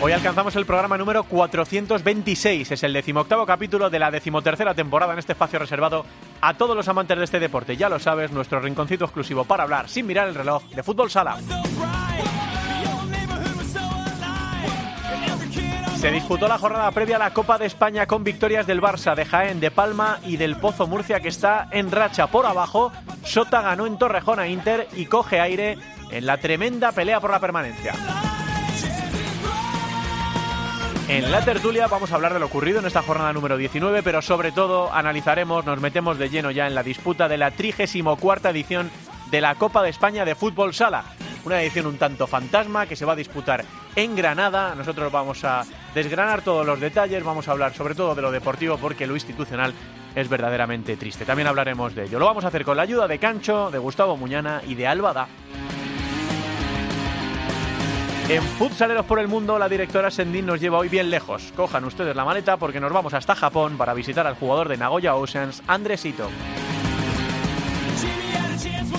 Hoy alcanzamos el programa número 426. Es el decimoctavo capítulo de la decimotercera temporada en este espacio reservado a todos los amantes de este deporte. Ya lo sabes, nuestro rinconcito exclusivo para hablar sin mirar el reloj de fútbol sala. Se disputó la jornada previa a la Copa de España con victorias del Barça, de Jaén, de Palma y del Pozo Murcia que está en racha por abajo. Sota ganó en Torrejón a Inter y coge aire en la tremenda pelea por la permanencia. En la tertulia vamos a hablar de lo ocurrido en esta jornada número 19, pero sobre todo analizaremos, nos metemos de lleno ya en la disputa de la 34 edición de la Copa de España de Fútbol Sala. Una edición un tanto fantasma que se va a disputar en Granada. Nosotros vamos a desgranar todos los detalles, vamos a hablar sobre todo de lo deportivo porque lo institucional es verdaderamente triste. También hablaremos de ello. Lo vamos a hacer con la ayuda de Cancho, de Gustavo Muñana y de Albada. En Futsaleros por el Mundo, la directora Sendin nos lleva hoy bien lejos. Cojan ustedes la maleta porque nos vamos hasta Japón para visitar al jugador de Nagoya Oceans, Andresito.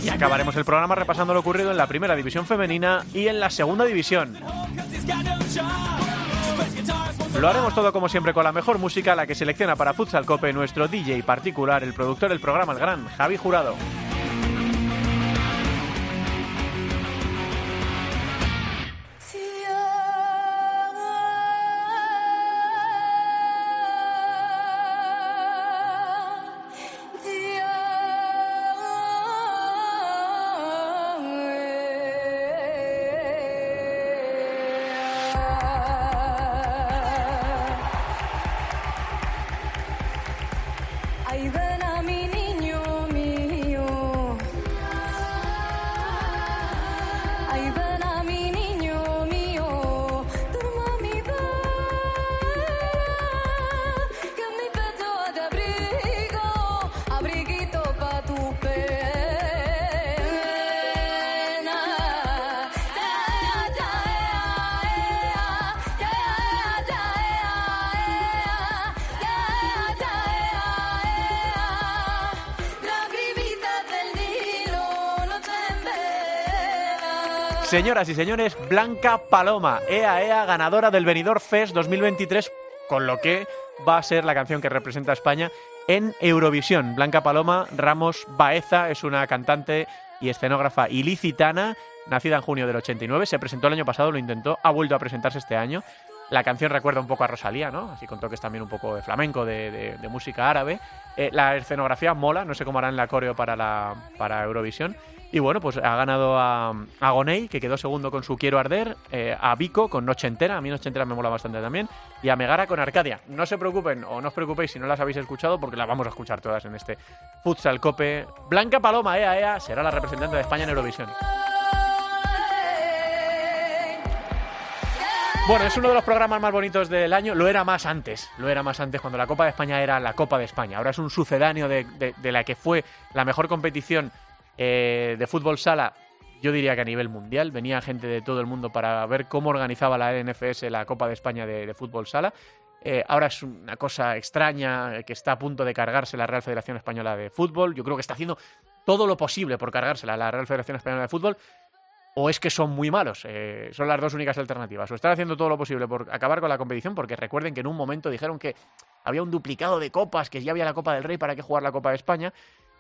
Y acabaremos el programa repasando lo ocurrido en la primera división femenina y en la segunda división. Lo haremos todo como siempre con la mejor música, la que selecciona para Futsal Cope nuestro DJ particular, el productor del programa, el gran Javi Jurado. Señoras y señores, Blanca Paloma, EA EA, ganadora del Benidorm Fest 2023, con lo que va a ser la canción que representa a España en Eurovisión. Blanca Paloma Ramos Baeza es una cantante y escenógrafa ilicitana, nacida en junio del 89, se presentó el año pasado, lo intentó, ha vuelto a presentarse este año. La canción recuerda un poco a Rosalía, ¿no? Así con toques también un poco de flamenco, de, música árabe. Eh, la escenografía mola, no sé cómo harán la coreo para, la, Eurovisión. Y bueno, pues ha ganado a, a Gonei, que quedó segundo con su Quiero Arder, eh, a Vico con Noche Entera, a mí Noche Entera me mola bastante también, y a Megara con Arcadia. No se preocupen o no os preocupéis si no las habéis escuchado, porque las vamos a escuchar todas en este Futsal Cope. Blanca Paloma, ea, ea, será la representante de España en Eurovisión. Bueno, es uno de los programas más bonitos del año. Lo era más antes. Lo era más antes cuando la Copa de España era la Copa de España. Ahora es un sucedáneo de, de- la que fue la mejor competición eh, de fútbol sala. Yo diría que a nivel mundial. Venía gente de todo el mundo para ver cómo organizaba la NFS la Copa de España de, fútbol sala. Eh, ahora es una cosa extraña que está a punto de cargarse la Real Federación Española de Fútbol. Yo creo que está haciendo todo lo posible por cargársela la Real Federación Española de Fútbol o es que son muy malos. Eh, son las dos únicas alternativas. O están haciendo todo lo posible por acabar con la competición, porque recuerden que en un momento dijeron que había un duplicado de copas, que ya había la Copa del Rey, ¿para qué jugar la Copa de España?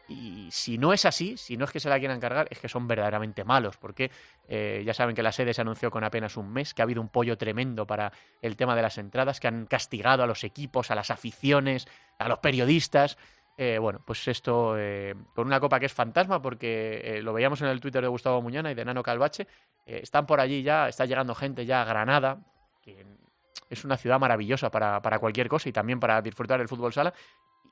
Y si no es así, si no es que se la quieran cargar, es que son verdaderamente malos, porque eh, ya saben que la sede se anunció con apenas un mes, que ha habido un pollo tremendo para el tema de las entradas, que han castigado a los equipos, a las aficiones, a los periodistas. Eh, bueno, pues esto eh, con una copa que es fantasma, porque eh, lo veíamos en el Twitter de Gustavo Muñana y de Nano Calvache. eh, están por allí ya, está llegando gente ya a Granada, que es una ciudad maravillosa para, para cualquier cosa y también para disfrutar del fútbol sala.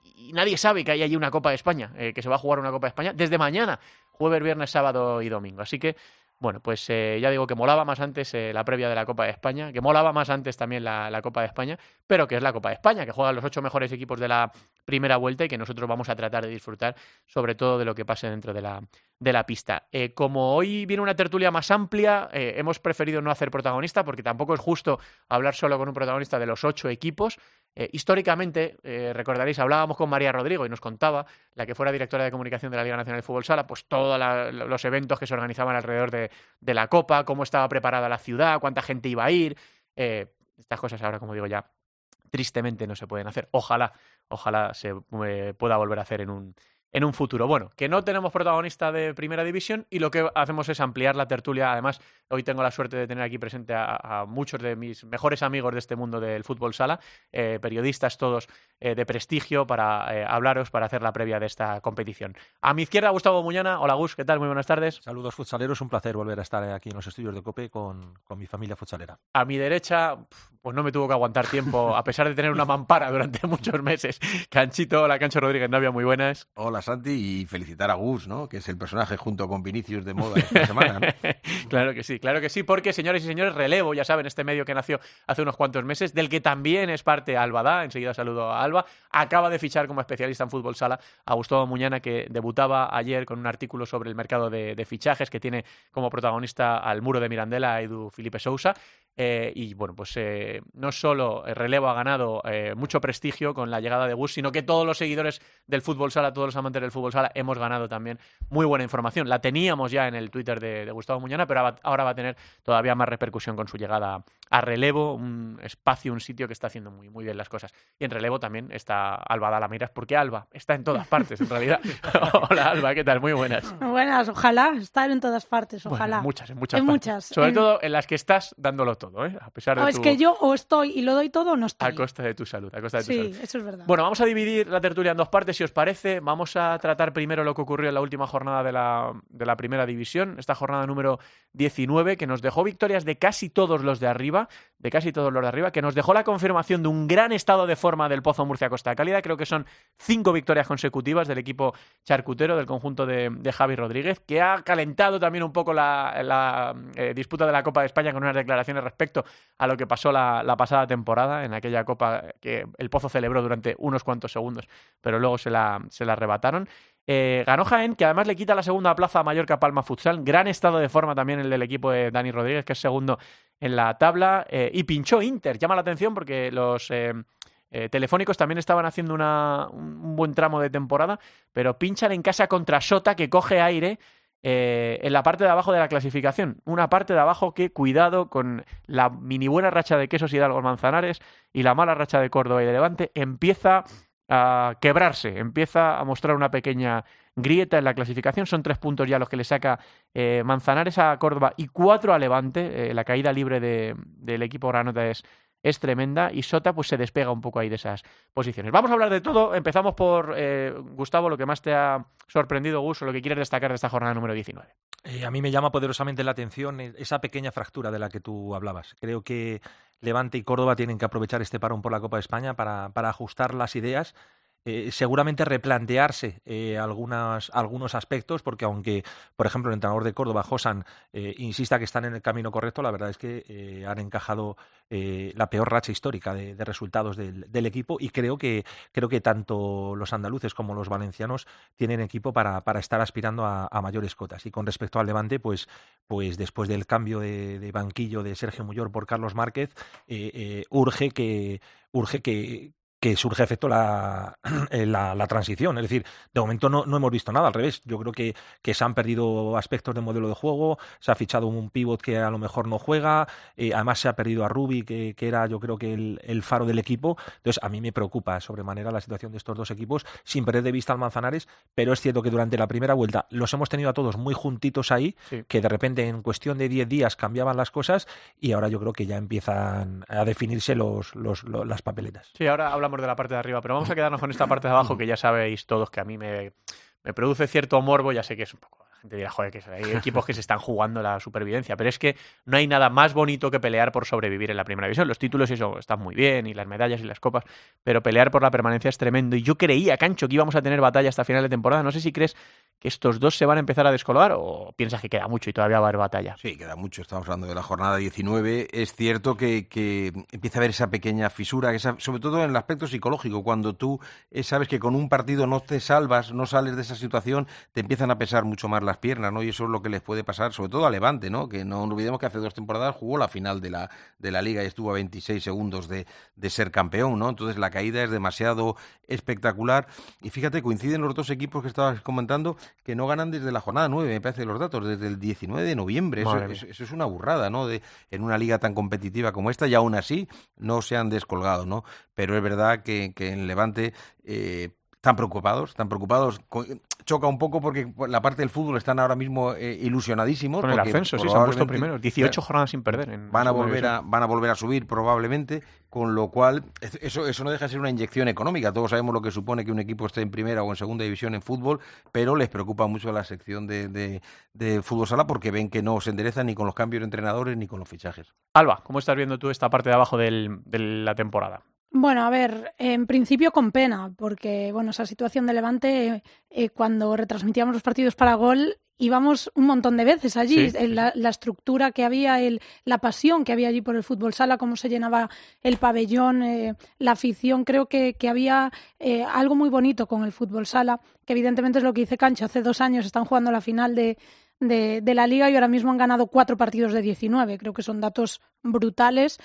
Y nadie sabe que hay allí una Copa de España, eh, que se va a jugar una Copa de España desde mañana, jueves, viernes, sábado y domingo. Así que Bueno, pues eh, ya digo que molaba más antes eh, la previa de la Copa de España, que molaba más antes también la, Copa de España, pero que es la Copa de España, que juegan los ocho mejores equipos de la primera vuelta y que nosotros vamos a tratar de disfrutar sobre todo de lo que pase dentro de la, de la pista. Eh, como hoy viene una tertulia más amplia, eh, hemos preferido no hacer protagonista porque tampoco es justo hablar solo con un protagonista de los ocho equipos. Eh, históricamente, eh, recordaréis, hablábamos con María Rodrigo y nos contaba, la que fuera directora de comunicación de la Liga Nacional de Fútbol Sala, pues todos los eventos que se organizaban alrededor de, la Copa, cómo estaba preparada la ciudad, cuánta gente iba a ir. Eh, estas cosas ahora, como digo ya, tristemente no se pueden hacer. Ojalá, ojalá se pueda volver a hacer en un, en un futuro. Bueno, que no tenemos protagonista de primera división y lo que hacemos es ampliar la tertulia. Además, hoy tengo la suerte de tener aquí presente a, a muchos de mis mejores amigos de este mundo del fútbol sala, eh, periodistas todos eh, de prestigio para eh, hablaros, para hacer la previa de esta competición. A mi izquierda, Gustavo Muñana. Hola, Gus, ¿qué tal? Muy buenas tardes. Saludos futsaleros, un placer volver a estar aquí en los estudios de COPE con, con mi familia futsalera. A mi derecha, pues no me tuvo que aguantar tiempo, a pesar de tener una mampara durante muchos meses. Canchito, la Cancho Rodríguez Navia, muy buenas. Hola Y felicitar a Gus, ¿no? Que es el personaje junto con Vinicius de moda esta semana. claro que sí, claro que sí, porque señores y señores, relevo, ya saben, este medio que nació hace unos cuantos meses, del que también es parte Alba Da, enseguida saludo a Alba, acaba de fichar como especialista en fútbol sala a Gustavo Muñana, que debutaba ayer con un artículo sobre el mercado de, de fichajes, que tiene como protagonista al muro de Mirandela a Edu Felipe Sousa. Eh, y bueno, pues eh, no solo el relevo ha ganado eh, mucho prestigio con la llegada de Gus, sino que todos los seguidores del fútbol sala, todos los amantes del fútbol sala, hemos ganado también muy buena información. La teníamos ya en el Twitter de, de Gustavo Muñana, pero ahora- ahora va a tener todavía más repercusión con su llegada a relevo, un espacio, un sitio que está haciendo muy, muy bien las cosas. Y en relevo también está Alba Dalamiras, porque Alba está en todas partes, en realidad. Hola, Alba, ¿qué tal? Muy buenas. Buenas, ojalá estar en todas partes, ojalá. en muchas, en muchas En partes. muchas, Sobre en- todo en las que estás dándolo todo, ¿eh? A pesar de o es que yo o estoy y lo doy todo o no estoy. A costa de tu salud, a costa de tu sí, salud. eso es verdad. Bueno, vamos a dividir la tertulia en dos partes, si os parece. Vamos a tratar primero lo que ocurrió en la última jornada de la, de la primera división, esta jornada número 19, que nos dejó victorias de casi todos los de arriba, de casi todos los de arriba, que nos dejó la confirmación de un gran estado de forma del Pozo Murcia Costa Cálida. Creo que son cinco victorias consecutivas del equipo charcutero, del conjunto de, de Javi Rodríguez, que ha calentado también un poco la, la, eh, disputa de la Copa de España con unas declaraciones respecto a lo que pasó la, pasada temporada, en aquella Copa que el Pozo celebró durante unos cuantos segundos, pero luego se la, se la arrebataron. Eh, ganó Jaén, que además le quita la segunda plaza a Mallorca Palma Futsal. Gran estado de forma también el del equipo de Dani Rodríguez, que es segundo en la tabla. Eh, y pinchó Inter. Llama la atención porque los eh, eh, telefónicos también estaban haciendo una- un un buen tramo de temporada, pero pinchan en casa contra Sota, que coge aire eh, en la parte de abajo de la clasificación. Una parte de abajo que, cuidado, con la mini buena racha de Quesos Hidalgo Manzanares y la mala racha de Córdoba y de Levante, empieza a quebrarse, empieza a mostrar una pequeña grieta en la clasificación. Son tres puntos ya los que le saca eh, Manzanares a Córdoba y cuatro a Levante. Eh, la caída libre de- del equipo granota es, es tremenda y Sota pues se despega un poco ahí de esas posiciones. Vamos a hablar de todo. Empezamos por eh, Gustavo, lo que más te ha sorprendido, Gus, o lo que quieres destacar de esta jornada número 19. Eh, a mí me llama poderosamente la atención eh, esa pequeña fractura de la que tú hablabas. Creo que Levante y Córdoba tienen que aprovechar este parón por la Copa de España para, para ajustar las ideas. Eh, seguramente replantearse eh, algunas, algunos aspectos, porque aunque, por ejemplo, el entrenador de Córdoba, Josan, eh, insista que están en el camino correcto, la verdad es que eh, han encajado la peor racha histórica de, resultados del, equipo y creo que, creo que tanto los andaluces como los valencianos tienen equipo para, para estar aspirando a, mayores cotas. Y con respecto al Levante, pues, pues después del cambio de, de banquillo de Sergio Muyor por Carlos Márquez, urge que urge que que surge efecto la, eh, la, la transición. Es decir, de momento no, no hemos visto nada, al revés. Yo creo que, que se han perdido aspectos de modelo de juego, se ha fichado un pivot que a lo mejor no juega, eh, además se ha perdido a Rubi, que, que era yo creo que el, el faro del equipo. Entonces, a mí me preocupa sobremanera la situación de estos dos equipos, sin perder de vista al Manzanares, pero es cierto que durante la primera vuelta los hemos tenido a todos muy juntitos ahí, Sí. que de repente en cuestión de 10 días cambiaban las cosas y ahora yo creo que ya empiezan a definirse los, los, lo- las papeletas. Sí, ahora hablamos de la parte de arriba, pero vamos a quedarnos con esta parte de abajo que ya sabéis todos que a mí me, me produce cierto morbo, ya sé que es un poco Gente dirá, joder, que hay equipos que se están jugando la supervivencia, pero es que no hay nada más bonito que pelear por sobrevivir en la primera división. Los títulos y eso están muy bien, y las medallas y las copas, pero pelear por la permanencia es tremendo. Y yo creía, Cancho, que íbamos a tener batalla hasta final de temporada. No sé si crees que estos dos se van a empezar a descolgar o piensas que queda mucho y todavía va a haber batalla. Sí, queda mucho. Estamos hablando de la jornada 19. Es cierto que, que empieza a haber esa pequeña fisura, esa- sobre todo en el aspecto psicológico. Cuando tú eh, sabes que con un partido no te salvas, no sales de esa situación, te empiezan a pesar mucho más las piernas, ¿no? Y eso es lo que les puede pasar, sobre todo a Levante, ¿no? Que no olvidemos que hace dos temporadas jugó la final de la, de la Liga y estuvo a 26 segundos de, de ser campeón, ¿no? Entonces la caída es demasiado espectacular. Y fíjate, coinciden los dos equipos que estabas comentando que no ganan desde la jornada 9, me parece los datos, desde el 19 de noviembre. Eso, eso- eso es una burrada, ¿no? De, en una liga tan competitiva como esta y aún así no se han descolgado, ¿no? Pero es verdad que, que en Levante eh, están preocupados, están preocupados. Choca un poco porque por la parte del fútbol están ahora mismo eh, ilusionadísimos. Con el ascenso, sí, se han puesto primeros. 18 jornadas sin perder. En van a volver a van a volver a subir probablemente con lo cual es- eso eso no deja de ser una inyección económica todos sabemos lo que supone que un equipo esté en primera o en segunda división en fútbol pero les preocupa mucho la sección de, de, de fútbol sala porque ven que no se endereza ni con los cambios de entrenadores ni con los fichajes Alba, ¿cómo estás viendo tú esta parte de abajo del- de la temporada? Bueno, a ver, en principio con pena, porque bueno, esa situación de Levante, eh, cuando retransmitíamos los partidos para gol, íbamos un montón de veces allí. Sí, Eh, la, la estructura que había, el, la pasión que había allí por el fútbol sala, cómo se llenaba el pabellón, eh, la afición, creo que, que había eh, algo muy bonito con el fútbol sala, que evidentemente es lo que dice Cancho. Hace dos años están jugando la final de, de, de la liga y ahora mismo han ganado cuatro partidos de 19. Creo que son datos brutales.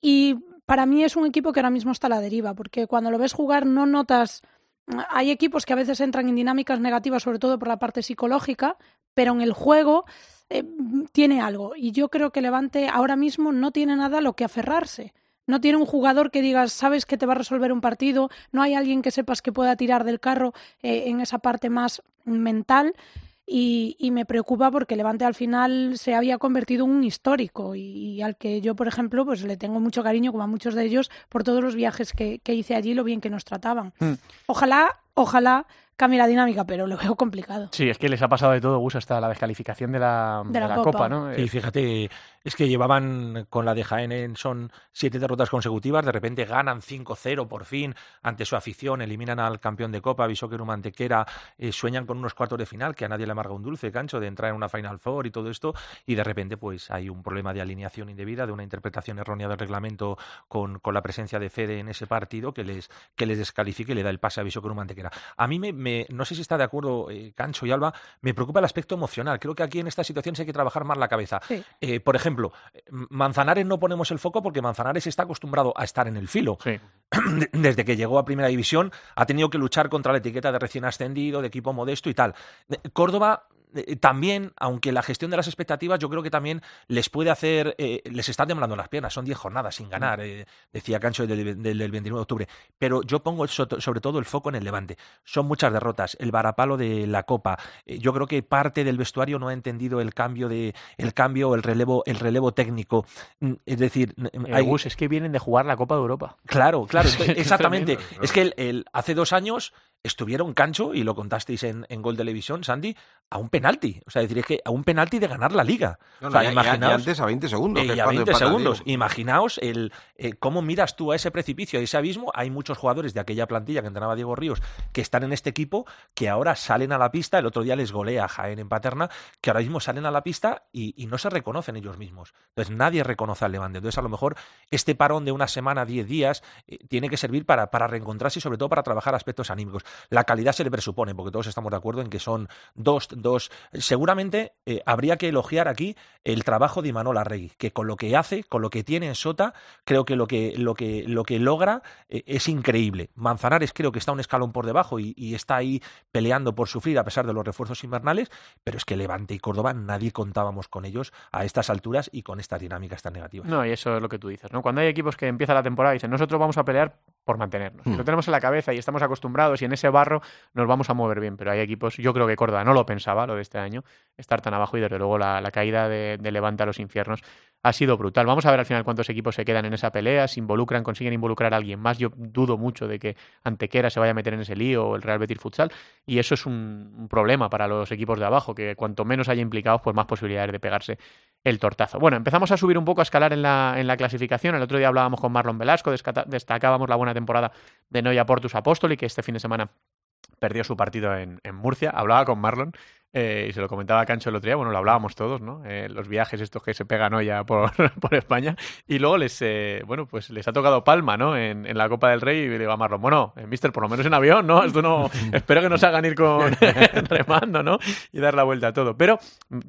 Y para mí es un equipo que ahora mismo está a la deriva, porque cuando lo ves jugar no notas. Hay equipos que a veces entran en dinámicas negativas, sobre todo por la parte psicológica, pero en el juego eh, tiene algo. Y yo creo que Levante ahora mismo no tiene nada a lo que aferrarse. No tiene un jugador que digas, sabes que te va a resolver un partido, no hay alguien que sepas que pueda tirar del carro eh, en esa parte más mental. Y, y me preocupa porque Levante al final se había convertido en un histórico y, y al que yo, por ejemplo, pues le tengo mucho cariño, como a muchos de ellos, por todos los viajes que, que hice allí, lo bien que nos trataban. Mm. Ojalá, ojalá cambie la dinámica, pero lo veo complicado. Sí, es que les ha pasado de todo, Gus, hasta la descalificación de la, De la Copa, Copa. ¿no? Sí, Eh, fíjate, es que llevaban con la de Jaén en- son siete derrotas consecutivas, de repente ganan 5-0 por fin ante su afición, eliminan al campeón de Copa, Bisóquero Mantequera, eh, sueñan con unos cuartos de final que a nadie le amarga un dulce, cancho, de entrar en una Final Four y todo esto, y de repente pues hay un problema de alineación indebida, de una interpretación errónea del reglamento con, con la presencia de Fede en ese partido que les, que les descalifique y le da el pase a Bisóquero Mantequera. A mí me, me- no sé si está de acuerdo eh, Cancho y Alba, me preocupa el aspecto emocional, creo que aquí en esta situación hay que trabajar más la cabeza. Sí. Eh, por ejemplo, Manzanares no ponemos el foco porque Manzanares está acostumbrado a estar en el filo. sí. Desde que llegó a Primera División ha tenido que luchar contra la etiqueta de recién ascendido, de equipo modesto y tal. Eh, Córdoba eh, también, aunque la gestión de las expectativas yo creo que también les puede hacer, eh, les está temblando las piernas, son 10 jornadas sin ganar, eh, decía Cancho del, del, del 29 de octubre, pero yo pongo so- sobre todo el foco en el Levante. Son muchas derrotas, el varapalo de la Copa, yo creo que parte del vestuario no ha entendido el cambio de el cambio, el relevo, el relevo técnico, Mm, es decir, hay- Gus, es que vienen de jugar la Copa de Europa. Claro, claro, exactamente. Es que el, el- hace dos años estuvieron cancho, y lo contasteis en, en Gol Televisión, Sandy, a un penalti. O sea, decir, es que a un penalti de ganar la liga. No, o no, sea, y- imaginaos. antes a 20 segundos Eh, que es y a cuando 20 empata el segundos. Imaginaos el eh, cómo miras tú a ese precipicio, a ese abismo. Hay muchos jugadores de aquella plantilla que entrenaba Diego Ríos que están en este equipo que ahora salen a la pista. El otro día les golea a Jaén en Paterna, que ahora mismo salen a la pista y, y no se reconocen ellos mismos. Entonces nadie reconoce al Levante. Entonces a lo mejor este parón de una semana, 10 días, eh, tiene que servir para, para reencontrarse y sobre todo para trabajar aspectos anímicos. La calidad se le presupone, porque todos estamos de acuerdo en que son dos, dos. Seguramente eh, habría que elogiar aquí el trabajo de Imanol Arregui, que con lo que hace, con lo que tiene en Sota, creo que lo que, lo que, lo que logra eh, es increíble. Manzanares creo que está un escalón por debajo y, y está ahí peleando por sufrir a pesar de los refuerzos invernales, pero es que Levante y Córdoba nadie contábamos con ellos a estas alturas y con estas dinámicas tan negativas. No, y eso es lo que tú dices, ¿no? Cuando hay equipos que empieza la temporada y dicen, nosotros vamos a pelear por mantenernos. Hmm. lo tenemos en la cabeza y estamos acostumbrados y en ese barro nos vamos a mover bien. Pero hay equipos, yo creo que Córdoba no lo pensaba, lo de este año, estar tan abajo y desde luego la, caída de, de Levante a los infiernos ha sido brutal. Vamos a ver al final cuántos equipos se quedan en esa pelea, si involucran, consiguen involucrar a alguien más. Yo dudo mucho de que Antequera se vaya a meter en ese lío o el Real Betis Futsal. Y eso es un, problema para los equipos de abajo, que cuanto menos haya implicados, pues más posibilidades de pegarse el tortazo. Bueno, empezamos a subir un poco, a escalar en la, en la clasificación. El otro día hablábamos con Marlon Velasco, destacábamos la buena temporada de Noia Portus Apóstoli, que este fin de semana perdió su partido en Murcia. Hablaba con Marlon eh, y se lo comentaba a Cancho el otro día. Bueno, lo hablábamos todos, ¿no? Eh, los viajes estos que se pegan hoy ya por, por España. Y luego les, eh, bueno, pues les ha tocado palma, ¿no? En, en la Copa del Rey y le digo a Marlon, bueno, mister, por lo menos en avión, ¿no? Esto no, espero que nos hagan ir con remando, ¿no? Y dar la vuelta a todo. Pero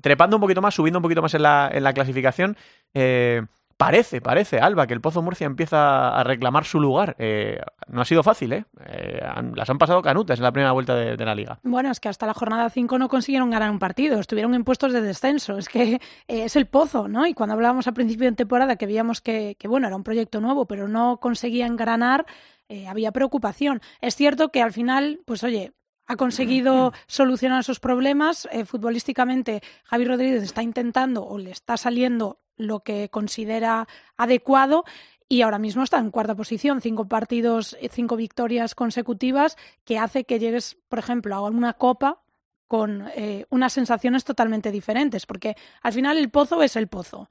trepando un poquito más, subiendo un poquito más en la, en la clasificación, eh, Parece, parece, Alba, que el Pozo Murcia empieza a reclamar su lugar. Eh, no ha sido fácil, ¿eh? Eh, han- las han pasado canutas en la primera vuelta de, de la liga. Bueno, es que hasta la jornada 5 no consiguieron ganar un partido, estuvieron en puestos de descenso. Es que eh, es el pozo, ¿no? Y cuando hablábamos al principio de temporada que veíamos que, que, bueno, era un proyecto nuevo, pero no conseguían ganar, había preocupación. Es cierto que al final, pues oye, ha conseguido solucionar sus problemas. Eh, futbolísticamente, Javi Rodríguez está intentando o le está saliendo lo que considera adecuado y ahora mismo está en cuarta posición, cinco partidos, eh, cinco victorias consecutivas, que hace que llegues, por ejemplo, a una copa con eh, unas sensaciones totalmente diferentes, porque al final el pozo es el pozo.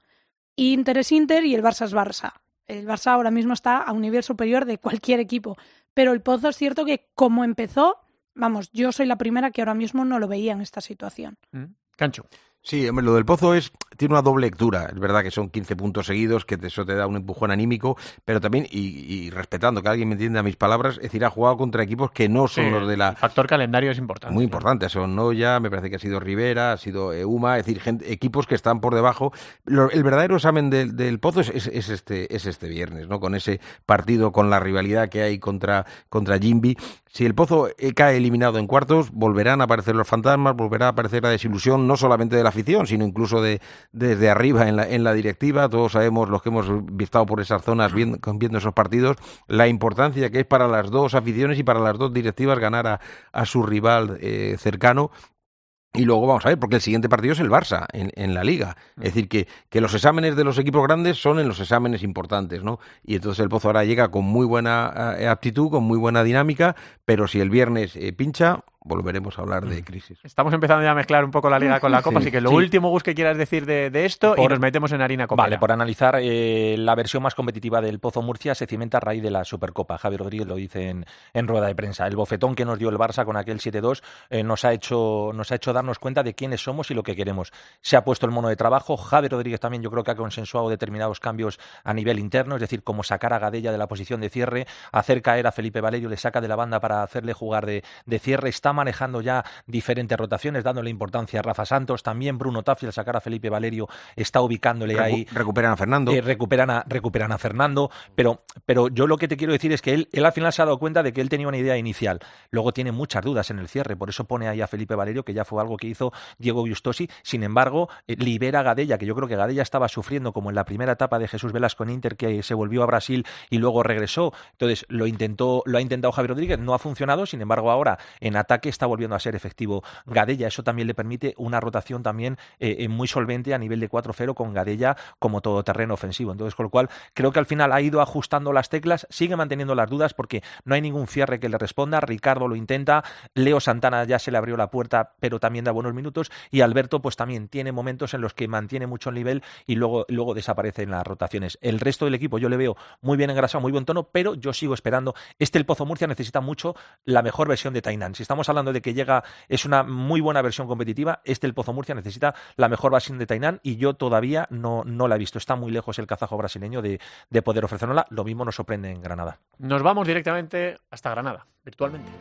Inter es Inter y el Barça es Barça. El Barça ahora mismo está a un nivel superior de cualquier equipo, pero el pozo es cierto que como empezó, vamos, yo soy la primera que ahora mismo no lo veía en esta situación. ¿Mm? Cancho. Sí, hombre, lo del Pozo es tiene una doble lectura. Es verdad que son 15 puntos seguidos, que eso te da un empujón anímico, pero también, y, y respetando que alguien me entienda mis palabras, es decir, ha jugado contra equipos que no son Sí, los de El la... factor calendario es importante. Muy claro. importantes, son Noya, me parece que ha sido Rivera, ha sido Euma, es decir, gente- equipos que están por debajo. Lo- el verdadero examen del, del Pozo es, es- es este, es este viernes, ¿no? Con ese partido, con la rivalidad que hay contra, contra Jimby. Si el Pozo eh, cae eliminado en cuartos, volverán a aparecer los fantasmas, volverá a aparecer la desilusión, no solamente de la afición, sino incluso de, desde arriba en la, en la directiva. Todos sabemos, los que hemos estado por esas zonas viendo, viendo esos partidos, la importancia que es para las dos aficiones y para las dos directivas ganar a, a su rival eh, cercano. Y luego vamos a ver, porque el siguiente partido es el Barça en, en la liga. Es decir, que, que los exámenes de los equipos grandes son en los exámenes importantes, ¿no? Y entonces el Pozo ahora llega con muy buena eh, aptitud, con muy buena dinámica, pero si el viernes eh, pincha, volveremos a hablar de crisis. Estamos empezando ya a mezclar un poco la liga con la copa, Sí, así que lo sí. último, Gus, que quieras decir de, de esto y nos metemos en harina copera. Vale, por analizar eh, la versión más competitiva del Pozo Murcia se cimenta a raíz de la Supercopa. Javier Rodríguez lo dice en, en rueda de prensa. El bofetón que nos dio el Barça con aquel 7-2 eh, nos, ha hecho, nos ha hecho darnos cuenta de quiénes somos y lo que queremos. Se ha puesto el mono de trabajo. Javier Rodríguez también yo creo que ha consensuado determinados cambios a nivel interno, es decir, como sacar a Gadella de la posición de cierre, hacer caer a Felipe Valerio, le saca de la banda para hacerle jugar de, de cierre. Está manejando ya diferentes rotaciones, dándole importancia a Rafa Santos. También Bruno Taffi, al sacar a Felipe Valerio, está ubicándole Recu- ahí recuperan a Fernando. eh, recuperan, a, recuperan a Fernando, pero, pero yo lo que te quiero decir es que él, él al final se ha dado cuenta de que él tenía una idea inicial. Luego tiene muchas dudas en el cierre, por eso pone ahí a Felipe Valerio, que ya fue algo que hizo Diego Giustosi. Sin embargo, eh, libera a Gadella, que yo creo que Gadella estaba sufriendo como en la primera etapa de Jesús Velasco en Inter, que se volvió a Brasil y luego regresó. Entonces lo intentó, lo ha intentado Javier Rodríguez, no ha funcionado, sin embargo, ahora en ataque está volviendo a ser efectivo Gadella. Eso también le permite una rotación también eh, eh, muy solvente a nivel de 4-0 con Gadella como todoterreno ofensivo. Entonces, con lo cual, creo que al final ha ido ajustando las teclas, sigue manteniendo las dudas porque no hay ningún cierre que le responda. Ricardo lo intenta, Leo Santana ya se le abrió la puerta, pero también da buenos minutos. Y Alberto, pues también tiene momentos en los que mantiene mucho el nivel y luego, luego desaparece en las rotaciones. El resto del equipo yo le veo muy bien engrasado, muy buen tono, pero yo sigo esperando. Este el Pozo Murcia necesita mucho la mejor versión de Tainan. Si estamos hablando de que llega, es una muy buena versión competitiva, este el Pozo Murcia necesita la mejor versión de Tainan y yo todavía no, no la he visto. Está muy lejos el kazajo brasileño de, de poder ofrecernosla. Lo mismo nos sorprende en Granada. Nos vamos directamente hasta Granada, virtualmente.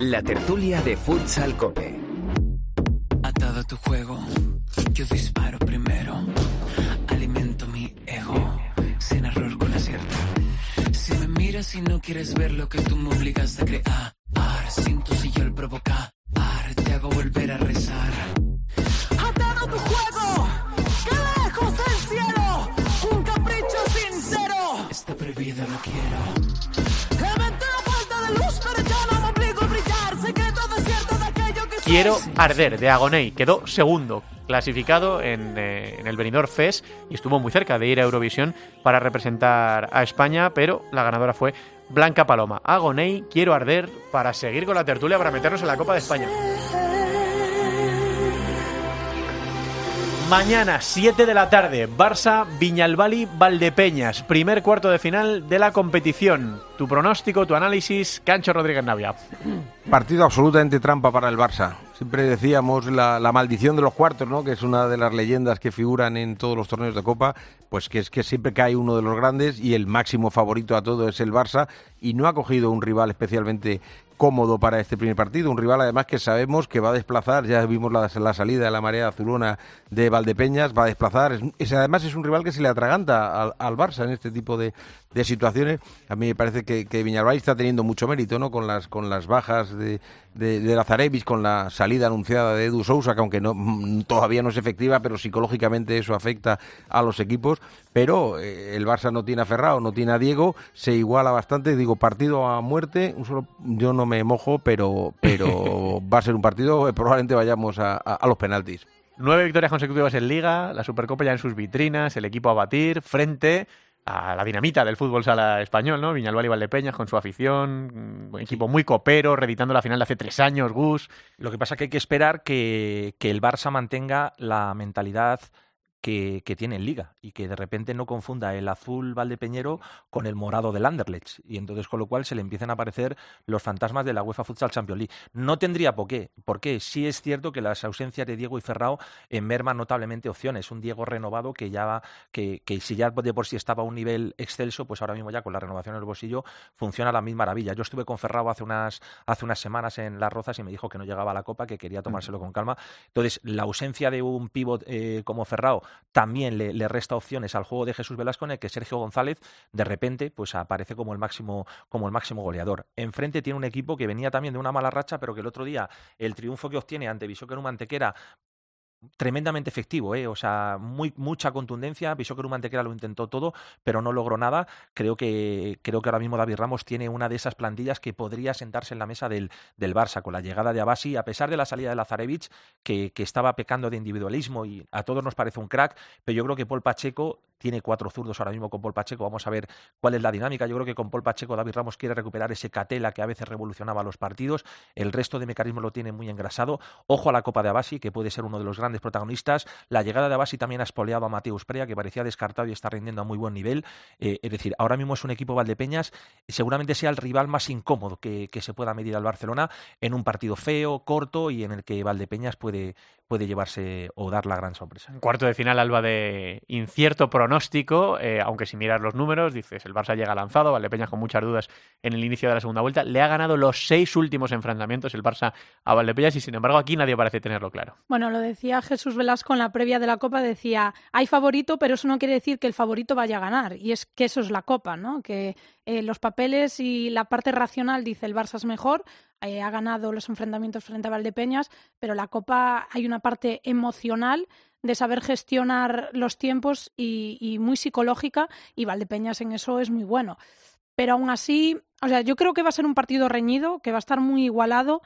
La tertulia de Futsal Cope. Atado a tu juego, yo disparo primero. Si no quieres ver lo que tú me obligas a crear, siento si yo el provocar, Quiero arder de Agoney. Quedó segundo clasificado en, eh, en el Benidorm Fest y estuvo muy cerca de ir a Eurovisión para representar a España, pero la ganadora fue Blanca Paloma. Agoney, quiero arder para seguir con la tertulia para meternos en la Copa de España. Mañana, 7 de la tarde, Barça, Viñalbali, Valdepeñas. Primer cuarto de final de la competición. Tu pronóstico, tu análisis, Cancho Rodríguez Navia. Partido absolutamente trampa para el Barça. Siempre decíamos la, maldición de los cuartos, ¿no? Que es una de las leyendas que figuran en todos los torneos de Copa, pues que es que siempre cae uno de los grandes y el máximo favorito a todo es el Barça y no ha cogido un rival especialmente cómodo para este primer partido. Un rival además que sabemos que va a desplazar, ya vimos la, la salida de la marea azulona de Valdepeñas, va a desplazar. Es, además es un rival que se le atraganta al, al Barça en este tipo de, de situaciones. A mí me parece que, que Viñalbal está teniendo mucho mérito, ¿no? Con las, con las bajas de, de, con la salida anunciada de Edu Sousa, que aunque no, mm, todavía no es efectiva, pero psicológicamente eso afecta a los equipos. Pero eh, el Barça no tiene a Ferrao, no tiene a Diego, se iguala bastante. Digo, partido a muerte. Un solo, yo no me mojo, pero, pero va a ser un partido, eh, probablemente vayamos a, a- a los penaltis. Nueve victorias consecutivas en Liga, la Supercopa ya en sus vitrinas, el equipo a batir frente a la dinamita del fútbol sala español, ¿no? Viñalbal y Valdepeñas con su afición, un equipo muy copero, reeditando la final de hace tres años, Gus. Lo que pasa que hay que esperar que, que el Barça mantenga la mentalidad que, que tiene en Liga y que de repente no confunda el azul Valdepeñero con el morado del Anderlecht y entonces con lo cual se le empiezan a aparecer los fantasmas de la UEFA Futsal Champions League. No tendría por qué, porque sí es cierto que las ausencias de Diego y Ferrao eh, merman notablemente opciones. Un Diego renovado que ya va, que, que si ya de por sí estaba a un nivel excelso, pues ahora mismo ya con la renovación en el bolsillo funciona a la misma maravilla. Yo estuve con Ferrao hace unas, hace unas semanas en Las Rozas y me dijo que no llegaba a la Copa, que quería tomárselo con calma. Entonces, la ausencia de un pívot eh, como Ferrao también le, resta opciones al juego de Jesús Velasco, en el que Sergio González de repente pues aparece como el máximo como el máximo goleador. Enfrente tiene un equipo que venía también de una mala racha, pero que el otro día el triunfo que obtiene ante Bishoker Mantequera tremendamente efectivo, ¿eh? o sea, muy, mucha contundencia. Bishoker Mantequera lo intentó todo, pero no logró nada. Creo que, creo que ahora mismo David Ramos tiene una de esas plantillas que podría sentarse en la mesa del, del Barça con la llegada de Abasi, a pesar de la salida de Lazarevich, que, que estaba pecando de individualismo y a todos nos parece un crack, pero yo creo que Paul Pacheco tiene cuatro zurdos ahora mismo con Paul Pacheco. Vamos a ver cuál es la dinámica. Yo creo que con Paul Pacheco David Ramos quiere recuperar ese catela que a veces revolucionaba los partidos. El resto de mecanismos lo tiene muy engrasado. Ojo a la Copa de Abasi, que puede ser uno de los grandes protagonistas. La llegada de Abasi también ha espoleado a Mateus Prea, que parecía descartado y está rindiendo a muy buen nivel. Eh, es decir, ahora mismo es un equipo Valdepeñas, seguramente sea el rival más incómodo que, que se pueda medir al Barcelona en un partido feo, corto y en el que Valdepeñas puede, puede llevarse o dar la gran sorpresa. Cuarto de final, Alba, de incierto pronóstico, eh, aunque si miras los números, dices, el Barça llega lanzado, Valdepeñas con muchas dudas en el inicio de la segunda vuelta, le ha ganado los seis últimos enfrentamientos el Barça a Valdepeñas y sin embargo aquí nadie parece tenerlo claro. Bueno, lo decía Jesús Velasco en la previa de la Copa, decía, hay favorito, pero eso no quiere decir que el favorito vaya a ganar. Y es que eso es la Copa, ¿no? Que eh, los papeles y la parte racional dice el Barça es mejor, eh, ha ganado los enfrentamientos frente a Valdepeñas, pero la Copa hay una parte emocional de saber gestionar los tiempos y, y muy psicológica y Valdepeñas en eso es muy bueno. Pero aún así, o sea, yo creo que va a ser un partido reñido, que va a estar muy igualado,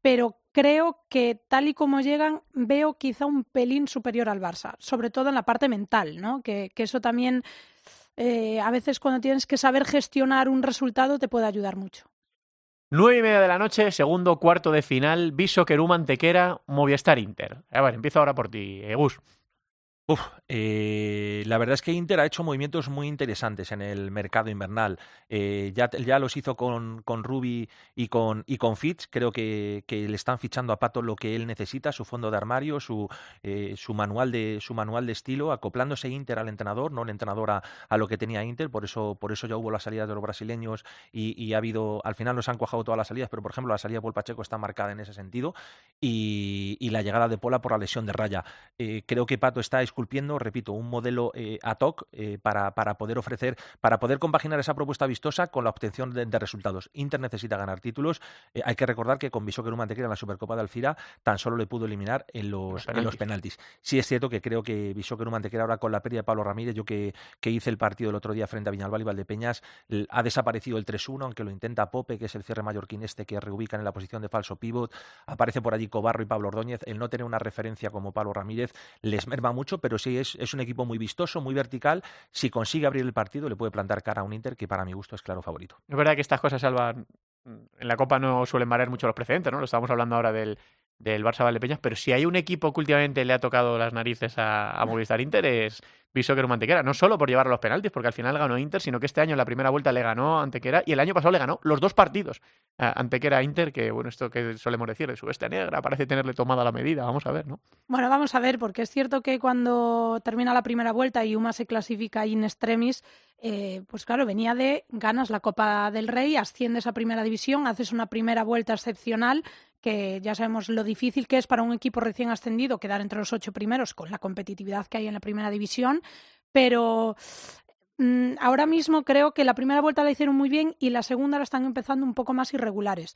pero creo que tal y como llegan, veo quizá un pelín superior al Barça, sobre todo en la parte mental, ¿no? Que, eso también, eh, a veces cuando tienes que saber gestionar un resultado, te puede ayudar mucho. Nueve y media de la noche, segundo cuarto de final, Viso Queruma Antequera, Movistar Inter. A ver, empiezo ahora por ti, eh, Gus. Uf, eh, la verdad es que Inter ha hecho movimientos muy interesantes en el mercado invernal. Eh, ya, los hizo con, con Ruby y con, y con Fitch. Creo que, le están fichando a Pato lo que él necesita, su fondo de armario, su, eh, su, manual, de, su manual de estilo, acoplándose Inter al entrenador, no el entrenador a, lo que tenía Inter. Por eso, por eso ya hubo las salidas de los brasileños y, ha habido, al final nos han cuajado todas las salidas, pero por ejemplo la salida de Paul Pacheco está marcada en ese sentido y, y la llegada de Pola por la lesión de raya. Eh, creo que Pato está esculpiendo, repito, un modelo eh, ad hoc eh, para, para poder ofrecer, para poder compaginar esa propuesta vistosa con la obtención de, de resultados. Inter necesita ganar títulos. Eh, hay que recordar que con Bisóqueru Mantequera en la Supercopa de Alcira tan solo le pudo eliminar en los, en los penaltis. Sí es cierto que creo que Bisóqueru Mantequera ahora con la pérdida de Pablo Ramírez, yo que, que hice el partido el otro día frente a Viñalbal y Valdepeñas, ha desaparecido el 3-1, aunque lo intenta Pope, que es el cierre mallorquín este que reubican en la posición de falso pivot. Aparece por allí Cobarro y Pablo Ordóñez. El no tener una referencia como Pablo Ramírez les merma mucho, pero sí es, es un equipo muy vistoso, muy vertical. Si consigue abrir el partido, le puede plantar cara a un Inter que para mi gusto es claro favorito. Es verdad que estas cosas salvan. En la Copa no suelen variar mucho los precedentes, ¿no? Lo estábamos hablando ahora del, del Barça Valdepeñas, pero si hay un equipo que últimamente le ha tocado las narices a, a Movistar Inter es Bisóquero Mantequera. No solo por llevar a los penaltis, porque al final ganó Inter, sino que este año en la primera vuelta le ganó Antequera y el año pasado le ganó los dos partidos a Antequera a Inter, que bueno, esto que solemos decir de su bestia negra, parece tenerle tomada la medida. Vamos a ver, ¿no? Bueno, vamos a ver, porque es cierto que cuando termina la primera vuelta y Uma se clasifica in extremis, eh, pues claro, venía de ganas la Copa del Rey, asciendes a primera división, haces una primera vuelta excepcional, que ya sabemos lo difícil que es para un equipo recién ascendido quedar entre los ocho primeros con la competitividad que hay en la primera división, pero mm, ahora mismo creo que la primera vuelta la hicieron muy bien y la segunda la están empezando un poco más irregulares.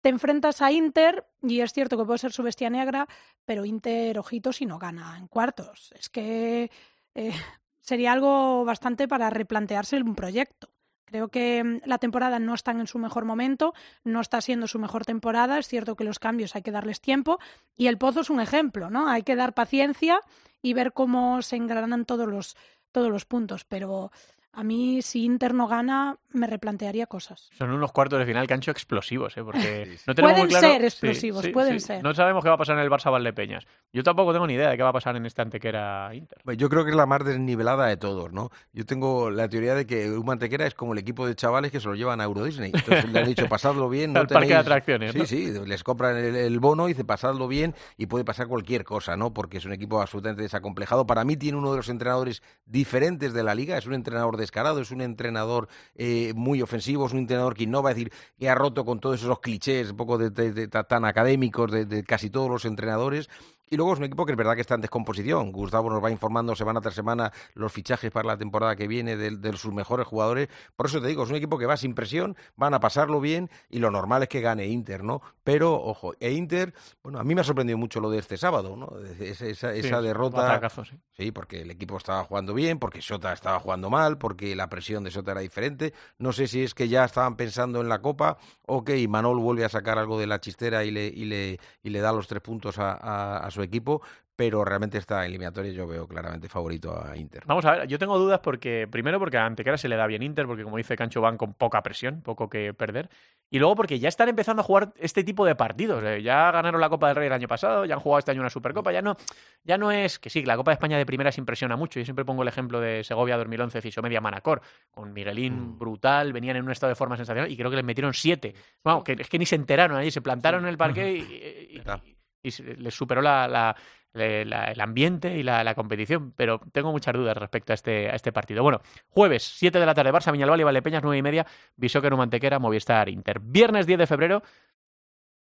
Te enfrentas a Inter y es cierto que puede ser su bestia negra, pero Inter, ojito, si no gana en cuartos. Es que eh, sería algo bastante para replantearse un proyecto. Creo que mm, la temporada no está en su mejor momento, no está siendo su mejor temporada. Es cierto que los cambios hay que darles tiempo y el Pozo es un ejemplo, ¿no? Hay que dar paciencia y ver cómo se engranan todos los, todos los puntos. Pero a mí, si Inter no gana, me replantearía cosas. Son unos cuartos de final cancho explosivos, ¿eh? porque Sí, sí. no tenemos muy Pueden claro- ser explosivos, pueden ser. No sabemos qué va a pasar en el Barça Valdepeñas. Yo tampoco tengo ni idea de qué va a pasar en este Antequera Inter. Pues Yo creo que es la más desnivelada de todos, ¿no? Yo tengo la teoría de que un mantequera es como el equipo de chavales que se lo llevan a Euro Disney. Entonces le han dicho, pasadlo bien, no Al parque de atracciones, Sí, ¿no? sí, les compran el, el bono y dice, pasadlo bien y puede pasar cualquier cosa, ¿no? Porque es un equipo absolutamente desacomplejado. Para mí tiene uno de los entrenadores diferentes de la liga, es un entrenador descarado, es un entrenador eh, muy ofensivo, es un entrenador que innova, es decir, que ha roto con todos esos clichés un poco de, de- tan académicos de casi todos los entrenadores. Y luego es un equipo que es verdad que está en descomposición. Gustavo nos va informando semana tras semana los fichajes para la temporada que viene de, de sus mejores jugadores. Por eso te digo, es un equipo que va sin presión, van a pasarlo bien y lo normal es que gane Inter, ¿no? Pero, ojo, e Inter, bueno, a mí me ha sorprendido mucho lo de este sábado, ¿no? Esa, esa, Sí, esa derrota. batacazo, sí. Sí, porque el equipo estaba jugando bien, porque Sota estaba jugando mal, porque la presión de Sota era diferente. No sé si es que ya estaban pensando en la Copa o que Imanol vuelve a sacar algo de la chistera y le, y le, y le da los tres puntos a, a- a su equipo, pero realmente esta eliminatoria yo veo claramente favorito a Inter. Vamos a ver, yo tengo dudas porque, primero porque a Antequera se le da bien Inter, porque como dice Cancho van con poca presión, poco que perder. Y luego porque ya están empezando a jugar este tipo de partidos. eh, Ya ganaron la Copa del Rey el año pasado, ya han jugado este año una Supercopa, ya no, ya no es que sí, la Copa de España de primeras impresiona mucho. Yo siempre pongo el ejemplo de Segovia 2011, Fisomedia Manacor, con Miguelín Mm. brutal, venían en un estado de forma sensacional y creo que les metieron siete. Vamos, que es que ni se enteraron allí, se plantaron en el parque y, y- Verdad. y- y les superó la, la- la- el ambiente y la, competición, pero tengo muchas dudas respecto a este, a este partido. Bueno, jueves, 7 de la tarde, Barça, Viñalbal y Valdepeñas, 9 y media, Bisóquero, Mantequera, Movistar, Inter. Viernes 10 de febrero,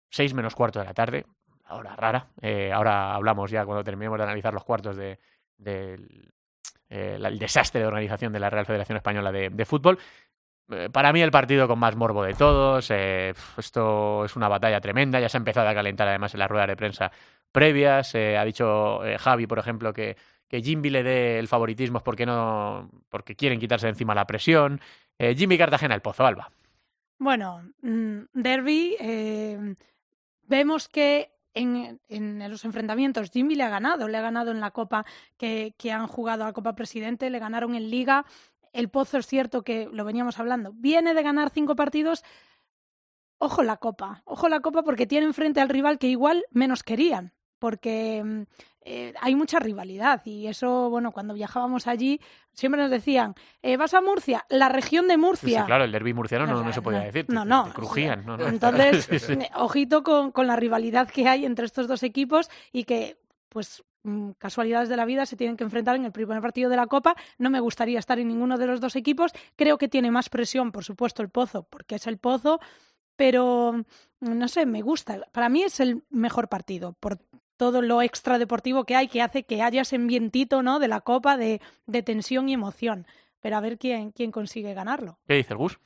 6 menos cuarto de la tarde, hora rara. Eh, ahora hablamos ya cuando terminemos de analizar los cuartos de, del eh, la- el desastre de organización de la Real Federación Española de, de Fútbol. Eh, Para mí el partido con más morbo de todos. eh, esto es una batalla tremenda. Ya se ha empezado a calentar además en las ruedas de prensa previas. Eh, ha dicho eh, Javi, por ejemplo, que, que Jimmy le dé el favoritismo es porque, no, porque quieren quitarse de encima la presión. Jimmy Cartagena, el Pozo Alba. Bueno, mm, Derby, vemos que en, en los enfrentamientos Jimmy le ha ganado, le ha ganado en la Copa que, que han jugado a la Copa Presidente, le ganaron en Liga. El Pozo es cierto que lo veníamos hablando, viene de ganar cinco partidos. Ojo la Copa, ojo la Copa porque tiene enfrente al rival que igual menos querían, porque mm, eh, hay mucha rivalidad y eso, bueno, cuando viajábamos allí siempre nos decían, eh, vas a Murcia, la región de Sí, Murcia. sí, claro, el derby murciano no, no se podía no, decir. no, no, te crujían. no, no. Entonces, Sí, sí. eh, ojito con, con la rivalidad que hay entre estos dos equipos y que, pues, casualidades de la vida se tienen que enfrentar en el primer partido de la Copa. No me gustaría estar en ninguno de los dos equipos. Creo que tiene más presión, por supuesto, el Pozo, porque es el Pozo, pero mm, no sé, me gusta. Para mí es el mejor partido por todo lo extradeportivo que hay, que hace que haya ese ambientito ¿no? de la Copa de, tensión y emoción. Pero a ver quién, quién consigue ganarlo. ¿Qué dice el Gus?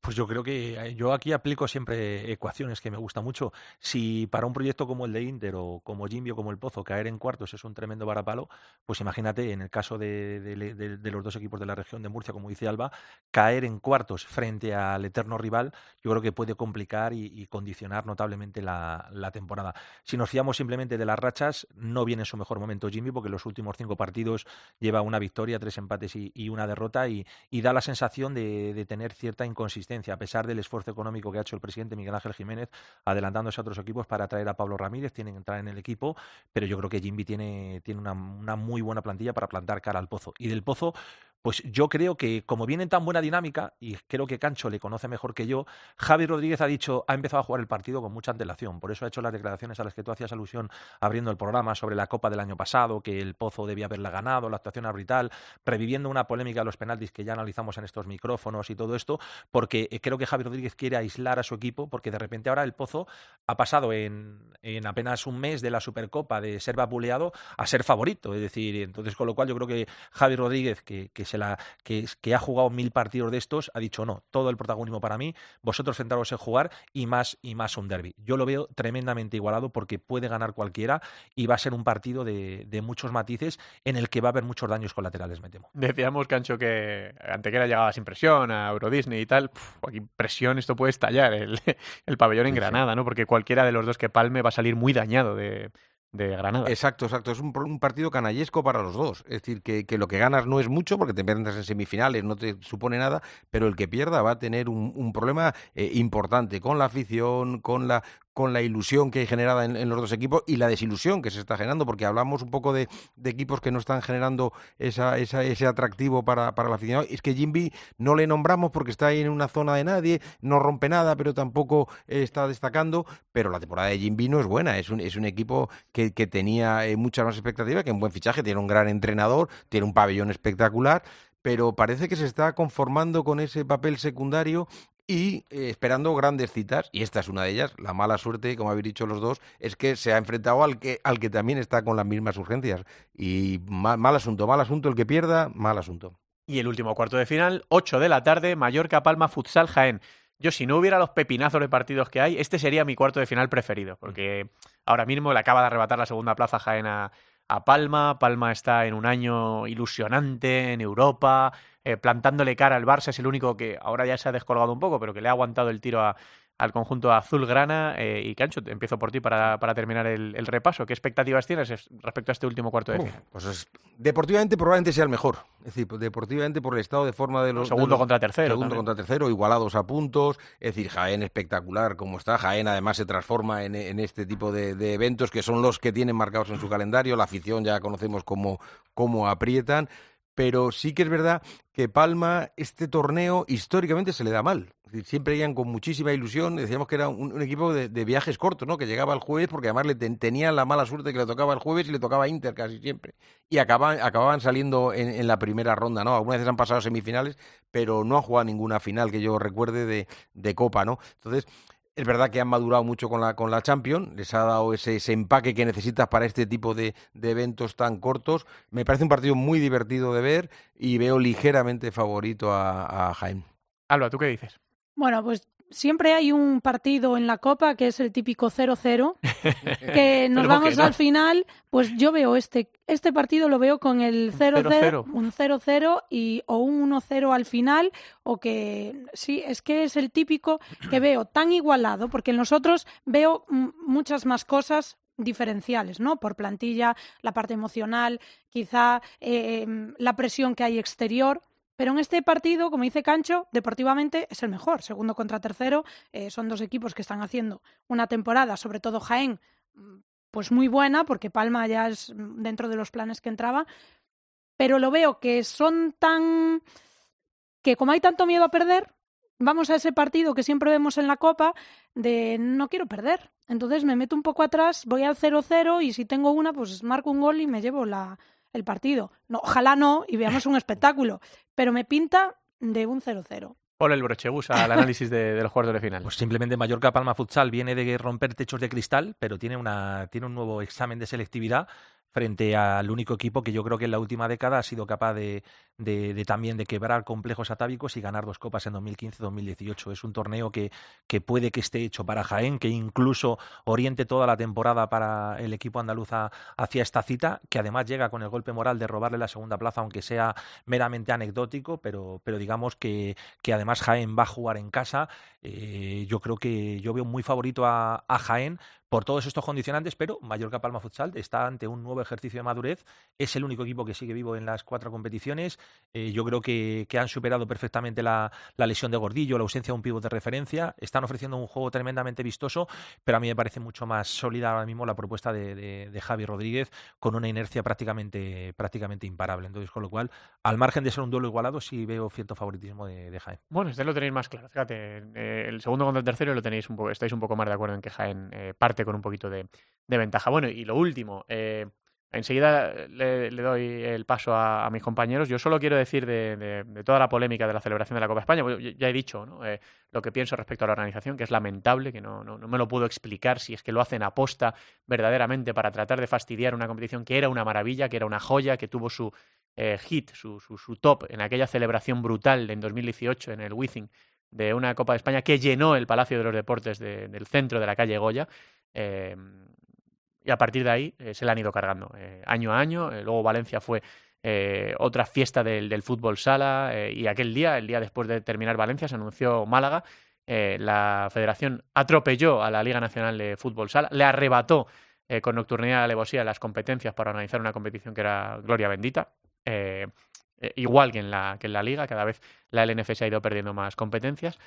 Pues yo creo que eh, yo aquí aplico siempre ecuaciones que me gusta mucho. Si para un proyecto como el de Inter o como Jimmy o como el Pozo caer en cuartos es un tremendo varapalo, pues imagínate en el caso de, los dos equipos de la región de Murcia, como dice Alba, caer en cuartos frente al eterno rival, yo creo que puede complicar y, condicionar notablemente la, temporada. Si nos fiamos simplemente de las rachas, no viene en su mejor momento Jimmy, porque los últimos cinco partidos lleva una victoria, tres empates y, una derrota, y, y da la sensación de, de tener cierta inconsistencia, a pesar del esfuerzo económico que ha hecho el presidente Miguel Ángel Jiménez, adelantándose a otros equipos para traer a Pablo Ramírez, tienen que entrar en el equipo, pero yo creo que Jimby tiene, tiene una, una muy buena plantilla para plantar cara al Pozo. Y del Pozo, pues yo creo que como viene en tan buena dinámica, y creo que Cancho le conoce mejor que yo, Javi Rodríguez ha dicho, ha empezado a jugar el partido con mucha antelación. Por eso ha hecho las declaraciones a las que tú hacías alusión abriendo el programa sobre la Copa del año pasado, que el Pozo debía haberla ganado, la actuación arbitral, reviviendo una polémica de los penaltis que ya analizamos en estos micrófonos y todo esto, porque eh, creo que Javi Rodríguez quiere aislar a su equipo, porque de repente ahora el Pozo ha pasado en, en apenas un mes de la Supercopa de ser vapuleado a ser favorito. Es decir, entonces con lo cual yo creo que Javi Rodríguez, que, que se la, que, que ha jugado mil partidos de estos, ha dicho no, todo el protagonismo para mí, vosotros centraros en jugar y más y más un derby. Yo lo veo tremendamente igualado porque puede ganar cualquiera y va a ser un partido de, de muchos matices en el que va a haber muchos daños colaterales, me temo. Decíamos, Cancho, que Antequera llegaba sin presión a Euro Disney y tal. Aquí presión, esto puede estallar el, el pabellón en Sí, sí. Granada, ¿no? Porque cualquiera de los dos que palme va a salir muy dañado de, de Granada. Exacto, exacto. Es un, un partido canallesco para los dos. Es decir, que, lo que ganas no es mucho porque te enfrentas en semifinales, no te supone nada, pero el que pierda va a tener un, un problema eh, importante con la afición, con la con la ilusión que hay generada en, los dos equipos y la desilusión que se está generando, porque hablamos un poco de, equipos que no están generando esa, esa- ese atractivo para, para la afición. Es que Jimby no le nombramos porque está ahí en una zona de nadie, no rompe nada, pero tampoco eh, está destacando. Pero la temporada de Jimby no es buena, es un, equipo que, que tenía eh, muchas más expectativas, que un buen fichaje, tiene un gran entrenador, tiene un pabellón espectacular, pero parece que se está conformando con ese papel secundario y eh, esperando grandes citas, y esta es una de ellas. La mala suerte, como habéis dicho los dos, es que se ha enfrentado al que, al que también está con las mismas urgencias. Y ma- mal asunto, mal asunto el que pierda, mal asunto. Y el último cuarto de final, 8 de la tarde, Mallorca Palma Futsal Jaén. Yo, si no hubiera los pepinazos de partidos que hay, este sería mi cuarto de final preferido, porque ahora mismo le acaba de arrebatar la segunda plaza Jaén a, a Palma. Palma está en un año ilusionante en Europa, eh, plantándole cara al Barça, es el único que ahora ya se ha descolgado un poco, pero que le ha aguantado el tiro a- al conjunto azulgrana. Eh, y Cancho, empiezo por ti para, para terminar el, el repaso. ¿Qué expectativas tienes es- respecto a este último cuarto de final? pues es- deportivamente probablemente sea el mejor. Es decir, pues, deportivamente por el estado de forma de los... de Segundo los- contra tercero. Segundo también. contra tercero, igualados a puntos. Es decir, Jaén espectacular como está. Jaén además se transforma en, en este tipo de, de eventos que son los que tienen marcados en su calendario. La afición ya conocemos cómo, cómo aprietan. Pero sí que es verdad que Palma, este torneo históricamente se le da mal. Siempre iban con muchísima ilusión. Decíamos que era un, equipo de, viajes cortos, ¿no? Que llegaba el jueves porque además le ten- tenían la mala suerte que le tocaba el jueves y le tocaba Inter casi siempre. Y acababan, acababan saliendo en, en la primera ronda, ¿no? Algunas veces han pasado semifinales, pero no han jugado ninguna final que yo recuerde de, de Copa, ¿no? Entonces, es verdad que han madurado mucho con la, con la Champions, les ha dado ese, ese empaque que necesitas para este tipo de, de eventos tan cortos. Me parece un partido muy divertido de ver y veo ligeramente favorito a, a Jaén. Alba, ¿tú qué dices? Bueno, pues siempre hay un partido en la Copa que es el típico 0-0, que nos vamos que no. al final, pues yo veo este, este partido lo veo con el Un 0-0, 0-0. un 0-0 y o un 1-0 al final, o que sí, es que es el típico que veo tan igualado, porque en los otros veo mm, muchas más cosas diferenciales, ¿no? Por plantilla, la parte emocional, quizá eh, em, la presión que hay exterior. Pero en este partido, como dice Cancho, deportivamente es el mejor. Segundo contra tercero, eh, son dos equipos que están haciendo una temporada, sobre todo Jaén, mm, pues muy buena, porque Palma ya es mm, dentro de los planes que entraba. Pero lo veo que son tan. que como hay tanto miedo a perder, vamos a ese partido que siempre vemos en la Copa de no quiero perder. Entonces me meto un poco atrás, voy al 0-0 y si tengo una, pues marco un gol y me llevo la, el partido. No, ojalá no y veamos un espectáculo, pero me pinta de un 0-0. Ponle el brochebus al análisis de, de los cuartos de final. Pues simplemente Mallorca Palma Futsal viene de romper techos de cristal, pero tiene, una, tiene un nuevo examen de selectividad frente al único equipo que yo creo que en la última década ha sido capaz de, también de quebrar complejos atávicos y ganar dos copas en 2015-2018. Es un torneo que, puede que esté hecho para Jaén, que incluso oriente toda la temporada para el equipo andaluza hacia esta cita, que además llega con el golpe moral de robarle la segunda plaza, aunque sea meramente anecdótico, pero, digamos que, además Jaén va a jugar en casa. Eh, yo creo que yo veo muy favorito a Jaén por todos estos condicionantes, pero Mallorca Palma Futsal está ante un nuevo ejercicio de madurez. Es el único equipo que sigue vivo en las cuatro competiciones. Eh, yo creo que, han superado perfectamente la, lesión de Gordillo, la ausencia de un pívot de referencia. Están ofreciendo un juego tremendamente vistoso, pero a mí me parece mucho más sólida ahora mismo la propuesta de, de, Javi Rodríguez con una inercia prácticamente, prácticamente imparable. Entonces, con lo cual, al margen de ser un duelo igualado, sí veo cierto favoritismo de, de Jaén. Bueno, este lo tenéis más claro. Fíjate, eh, el segundo contra el tercero lo tenéis un poco, estáis un poco más de acuerdo en que Jaén eh, parte con un poquito de, ventaja. Bueno, y lo último, eh, enseguida le, le, doy el paso a, mis compañeros. Yo solo quiero decir de, toda la polémica de la celebración de la Copa España, pues ya he dicho eh, lo que pienso respecto a la organización, que es lamentable, que no, me lo puedo explicar si es que lo hacen aposta verdaderamente para tratar de fastidiar una competición que era una maravilla, que era una joya, que tuvo su eh, hit, su, su, top en aquella celebración brutal en 2018 en el Wizzing de una Copa de España que llenó el Palacio de los Deportes de, del centro de la calle Goya. Eh, y a partir de ahí eh, se la han ido cargando eh, año a año. Luego Valencia fue otra fiesta del, fútbol sala y aquel día, el día después de terminar Valencia, se anunció Málaga. la federación atropelló a la Liga Nacional de Fútbol Sala, le arrebató con nocturnidad alevosía las competencias para organizar una competición que era gloria bendita. igual que en, la, que en la liga, cada vez la LNF se ha ido perdiendo más competencias.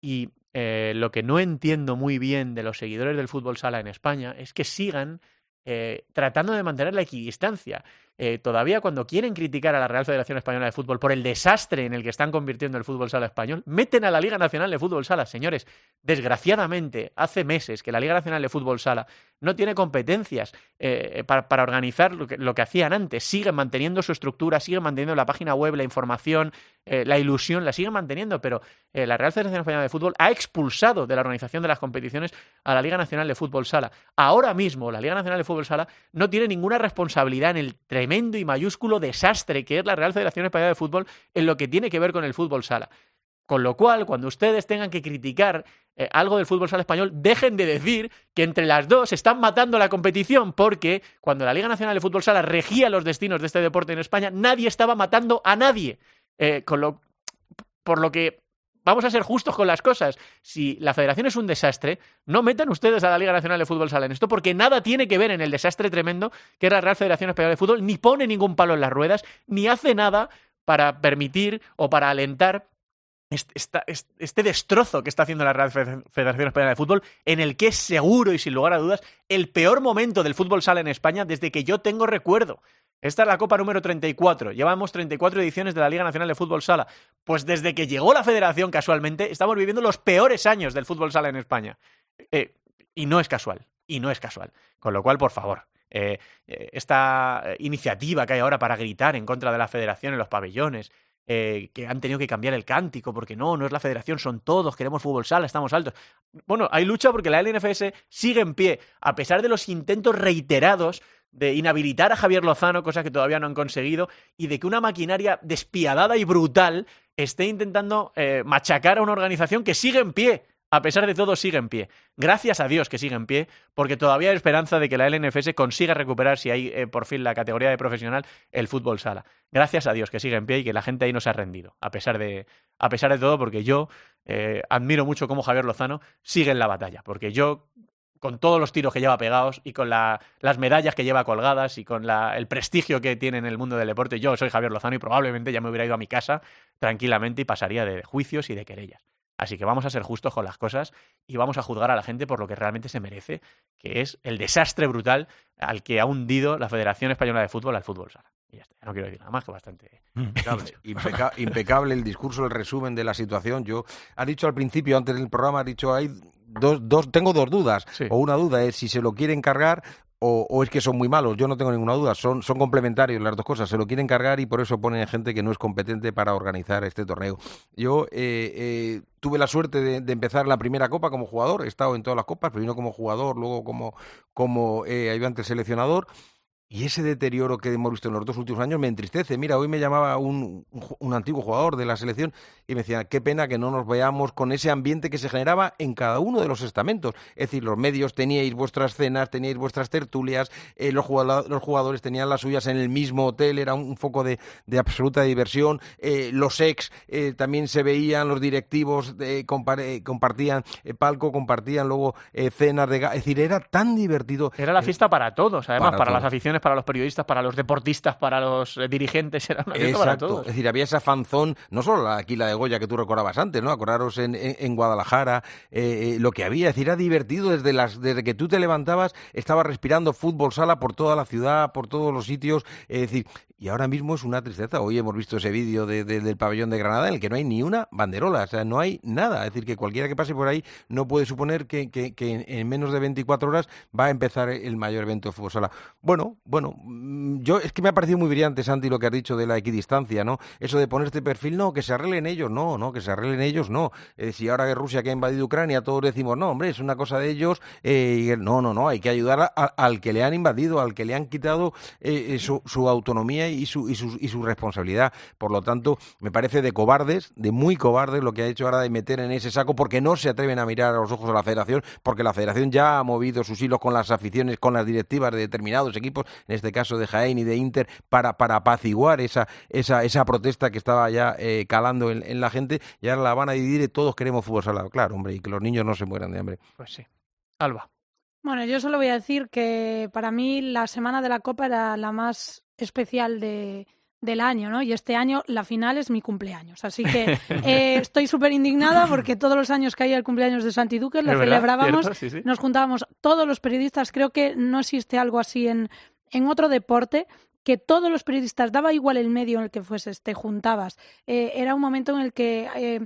Y eh, lo que no entiendo muy bien de los seguidores del fútbol sala en España es que sigan eh, tratando de mantener la equidistancia. Eh, todavía cuando quieren criticar a la Real Federación Española de Fútbol por el desastre en el que están convirtiendo el fútbol sala español, meten a la Liga Nacional de Fútbol Sala. Señores, desgraciadamente, hace meses que la Liga Nacional de Fútbol Sala no tiene competencias eh, para, organizar lo que, hacían antes. Siguen manteniendo su estructura, siguen manteniendo la página web, la información, eh, la ilusión, la siguen manteniendo, pero la Real Federación Española de Fútbol ha expulsado de la organización de las competiciones a la Liga Nacional de Fútbol Sala. Ahora mismo, la Liga Nacional de Fútbol Sala no tiene ninguna responsabilidad en el tremendo y mayúsculo desastre que es la Real Federación Española de Fútbol en lo que tiene que ver con el fútbol sala. Con lo cual, cuando ustedes tengan que criticar eh, algo del fútbol sala español, dejen de decir que entre las dos están matando la competición, porque cuando la Liga Nacional de Fútbol Sala regía los destinos de este deporte en España, nadie estaba matando a nadie. Eh, con lo, por lo que vamos a ser justos con las cosas. Si la federación es un desastre, no metan ustedes a la Liga Nacional de Fútbol Sala en esto, porque nada tiene que ver en el desastre tremendo que es la Real Federación Española de Fútbol, ni pone ningún palo en las ruedas, ni hace nada para permitir o para alentar este, destrozo que está haciendo la Real Federación Española de Fútbol, en el que es seguro y sin lugar a dudas el peor momento del fútbol sala en España desde que yo tengo recuerdo. Esta es la Copa número 34. Llevamos 34 ediciones de la Liga Nacional de Fútbol Sala. Pues desde que llegó la federación, casualmente, estamos viviendo los peores años del fútbol sala en España. Eh, y no es casual. Y no es casual. Con lo cual, por favor, eh, esta iniciativa que hay ahora para gritar en contra de la federación en los pabellones, eh, que han tenido que cambiar el cántico, porque no, no es la federación, son todos, queremos fútbol sala, estamos altos. Bueno, hay lucha porque la LNFS sigue en pie, a pesar de los intentos reiterados de inhabilitar a Javier Lozano, cosa que todavía no han conseguido, y de que una maquinaria despiadada y brutal esté intentando eh, machacar a una organización que sigue en pie. A pesar de todo, sigue en pie. Gracias a Dios que sigue en pie, porque todavía hay esperanza de que la LNFS consiga recuperar, si hay eh, por fin la categoría de profesional, el fútbol sala. Gracias a Dios que sigue en pie y que la gente ahí no se ha rendido, a pesar de, a pesar de todo, porque yo eh, admiro mucho cómo Javier Lozano sigue en la batalla, porque yo con todos los tiros que lleva pegados y con la, las medallas que lleva colgadas y con la, el prestigio que tiene en el mundo del deporte. Yo soy Javier Lozano y probablemente ya me hubiera ido a mi casa tranquilamente y pasaría de juicios y de querellas. Así que vamos a ser justos con las cosas y vamos a juzgar a la gente por lo que realmente se merece, que es el desastre brutal al que ha hundido la Federación Española de Fútbol al fútbol sala. Y ya está, no quiero decir nada más que bastante. Impecable, impeca impecable el discurso, el resumen de la situación. Yo, ha dicho al principio, antes del programa, ha dicho, hay dos, dos tengo dos dudas. Sí. O una duda es si se lo quieren cargar o, o es que son muy malos, yo no tengo ninguna duda, son, son complementarios las dos cosas, se lo quieren cargar y por eso ponen gente que no es competente para organizar este torneo. Yo eh, eh, tuve la suerte de, de empezar la primera copa como jugador, he estado en todas las copas, primero como jugador, luego como, como eh, ayudante seleccionador. Y ese deterioro que hemos visto en los dos últimos años me entristece. Mira, hoy me llamaba un, un antiguo jugador de la selección y me decía, qué pena que no nos veamos con ese ambiente que se generaba en cada uno de los estamentos. Es decir, los medios teníais vuestras cenas, teníais vuestras tertulias, eh, los, jugala- los jugadores tenían las suyas en el mismo hotel, era un, un foco de, de absoluta diversión. Eh, los ex eh, también se veían, los directivos compar- compartían palco, compartían luego cenas de... Es decir, era tan divertido. Era la fiesta para todos, además, Para para, las todos. Para los periodistas, para los deportistas, para los eh, dirigentes, era una fiesta para todos. Es decir, había esa fanzón, no solo la, aquí la de Goya que tú recordabas antes, ¿no? Acordaros en, en, en Guadalajara, eh, eh, lo que había. Es decir, era divertido desde, las, desde que tú te levantabas, estabas respirando fútbol sala por toda la ciudad, por todos los sitios. Es decir, y ahora mismo es una tristeza. Hoy hemos visto ese vídeo de- de- del pabellón de Granada en el que no hay ni una banderola, o sea, no hay nada. Es decir, que cualquiera que pase por ahí no puede suponer que, que- que en, en menos de 24 horas va a empezar el mayor evento de fútbol sala. Bueno, bueno, mm, yo es que me ha parecido muy brillante, Santi, lo que has dicho de la equidistancia, ¿no? Eso de poner este perfil, no, que se arreglen ellos, no, no, que se arreglen ellos, no. Si ahora que Rusia que ha invadido Ucrania, todos decimos, no, hombre, es una cosa de ellos, eh, no, no, no, hay que ayudar a- al que le han invadido, al que le han quitado eh, eh, su, su autonomía y su, y, su, y su responsabilidad. Por lo tanto, me parece de cobardes, de muy cobardes, lo que ha hecho ahora de meter en ese saco, porque no se atreven a mirar a los ojos a la federación, porque la federación ya ha movido sus hilos con las aficiones, con las directivas de determinados equipos, en este caso de Jaén y de Inter, para, para apaciguar esa, esa, esa protesta que estaba ya eh, calando en, en la gente, y ahora la van a dividir y todos queremos fútbol sala. Claro, hombre, y que los niños no se mueran de hambre. Pues sí. Alba. Bueno, yo solo voy a decir que para mí la semana de la Copa era la más especial de, del año, ¿no? Y este año la final es mi cumpleaños. Así que eh, estoy súper indignada porque todos los años que hay el cumpleaños de Santi Duque lo celebrábamos, ¿Cierto? Sí, sí. nos juntábamos todos los periodistas. Creo que no existe algo así en, en otro deporte que todos los periodistas, daba igual el medio en el que fueses, te juntabas. Eh, era un momento en el que eh,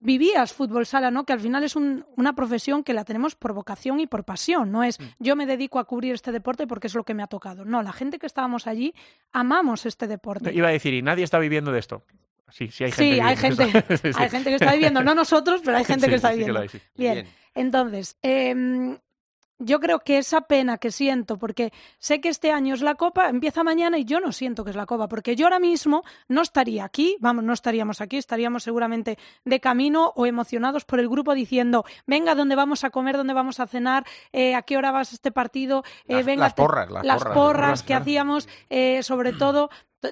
vivías fútbol sala, ¿no? Que al final es un- una profesión que la tenemos por vocación y por pasión. No Mm. es yo me dedico a cubrir este deporte porque es lo que me ha tocado. No, la gente que estábamos allí amamos este deporte. Iba a decir, y nadie está viviendo de esto. Sí, sí hay gente. Sí, hay gente, esto. Sí, sí. hay gente que está viviendo, no nosotros, pero hay gente Sí, que está sí que viviendo. lo hay, sí. Bien. Bien. Entonces, em, yo creo que esa pena que siento, porque sé que este año es la Copa, empieza mañana y yo no siento que es la Copa, porque yo ahora mismo no estaría aquí, vamos, no estaríamos aquí, estaríamos seguramente de camino o emocionados por el grupo diciendo, venga, ¿dónde vamos a comer? ¿Dónde vamos a cenar? Eh, ¿A qué hora vas a este partido? Eh, Las- venga, las porras, las porras, porras que hacíamos, eh, sobre todo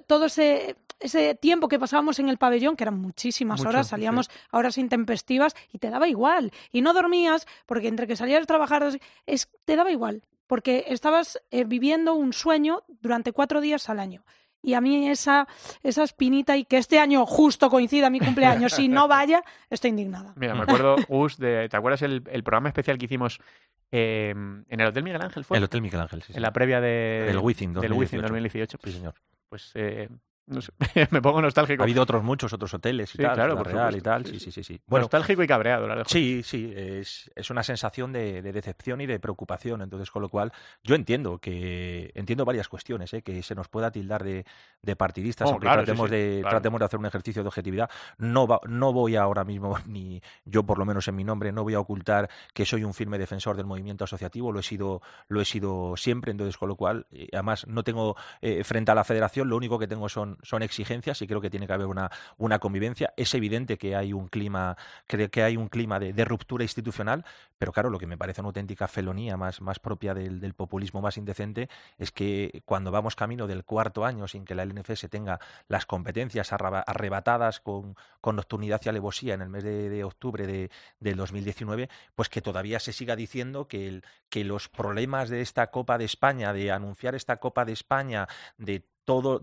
todo ese, ese tiempo que pasábamos en el pabellón, que eran muchísimas Mucho, horas, sí. salíamos a horas intempestivas y te daba igual. Y no dormías porque entre que salías a trabajar es, te daba igual, porque estabas eh, viviendo un sueño durante cuatro días al año. Y a mí esa, esa espinita y que este año justo coincida mi cumpleaños y no vaya, estoy indignada. Mira, me acuerdo, Gus, de, ¿te acuerdas el, el programa especial que hicimos eh, en el Hotel Miguel Ángel? ¿Fue? El Hotel Miguel Ángel, sí. sí. En la previa de, Del Wizzing del Wizzing 2018. 2018. Sí, señor. Pues eh, no sé, me pongo nostálgico. Ha habido otros muchos otros hoteles y Sí, tal, claro, por Real y tal. sí, Sí, sí. sí. Bueno, nostálgico y cabreado, la. Sí, sí, es, es una sensación de, de decepción y de preocupación. Entonces, con lo cual, yo entiendo que entiendo varias cuestiones, ¿eh? que se nos pueda tildar de, de partidistas, Oh, aunque claro, tratemos, sí, de, claro. tratemos de hacer un ejercicio de objetividad. No, va- no voy ahora mismo, ni yo por lo menos en mi nombre, no voy a ocultar que soy un firme defensor del movimiento asociativo, lo he sido, lo he sido siempre. Entonces, con lo cual, eh, además, no tengo eh, frente a la federación, lo único que tengo son, son exigencias y creo que tiene que haber una, una convivencia. Es evidente que hay un clima, creo que hay un clima de, de ruptura institucional, pero claro, lo que me parece una auténtica felonía más, más propia del, populismo más indecente es que cuando vamos camino del cuarto año sin que la LNFS tenga las competencias arrebatadas con, con nocturnidad y alevosía en el mes de, de octubre de, del 2019, pues que todavía se siga diciendo que, el, que los problemas de esta Copa de España, de anunciar esta Copa de España, de todo,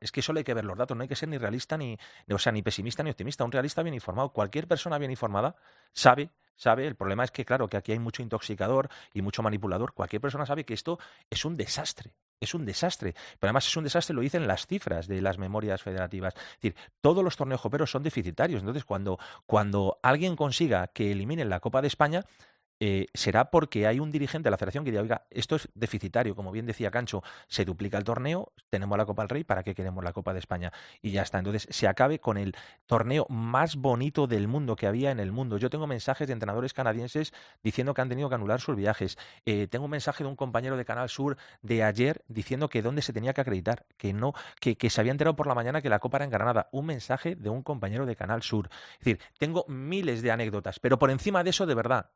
es que solo hay que ver los datos, no hay que ser ni realista ni, o sea, ni pesimista ni optimista, un realista bien informado, cualquier persona bien informada sabe, sabe, el problema es que claro, que aquí hay mucho intoxicador y mucho manipulador, cualquier persona sabe que esto es un desastre, es un desastre, pero además es un desastre, lo dicen las cifras de las memorias federativas, es decir, todos los torneos coperos son deficitarios, entonces cuando, cuando alguien consiga que eliminen la Copa de España, eh, será porque hay un dirigente de la federación que diga, oiga, esto es deficitario, como bien decía Cancho, se duplica el torneo, tenemos la Copa del Rey, ¿para qué queremos la Copa de España? Y ya está. Entonces se acabe con el torneo más bonito del mundo que había en el mundo. Yo tengo mensajes de entrenadores canadienses diciendo que han tenido que anular sus viajes. Eh, tengo un mensaje de un compañero de Canal Sur de ayer diciendo que dónde se tenía que acreditar, que no, que, que se había enterado por la mañana que la Copa era en Granada. Un mensaje de un compañero de Canal Sur. Es decir, tengo miles de anécdotas, pero por encima de eso, de verdad,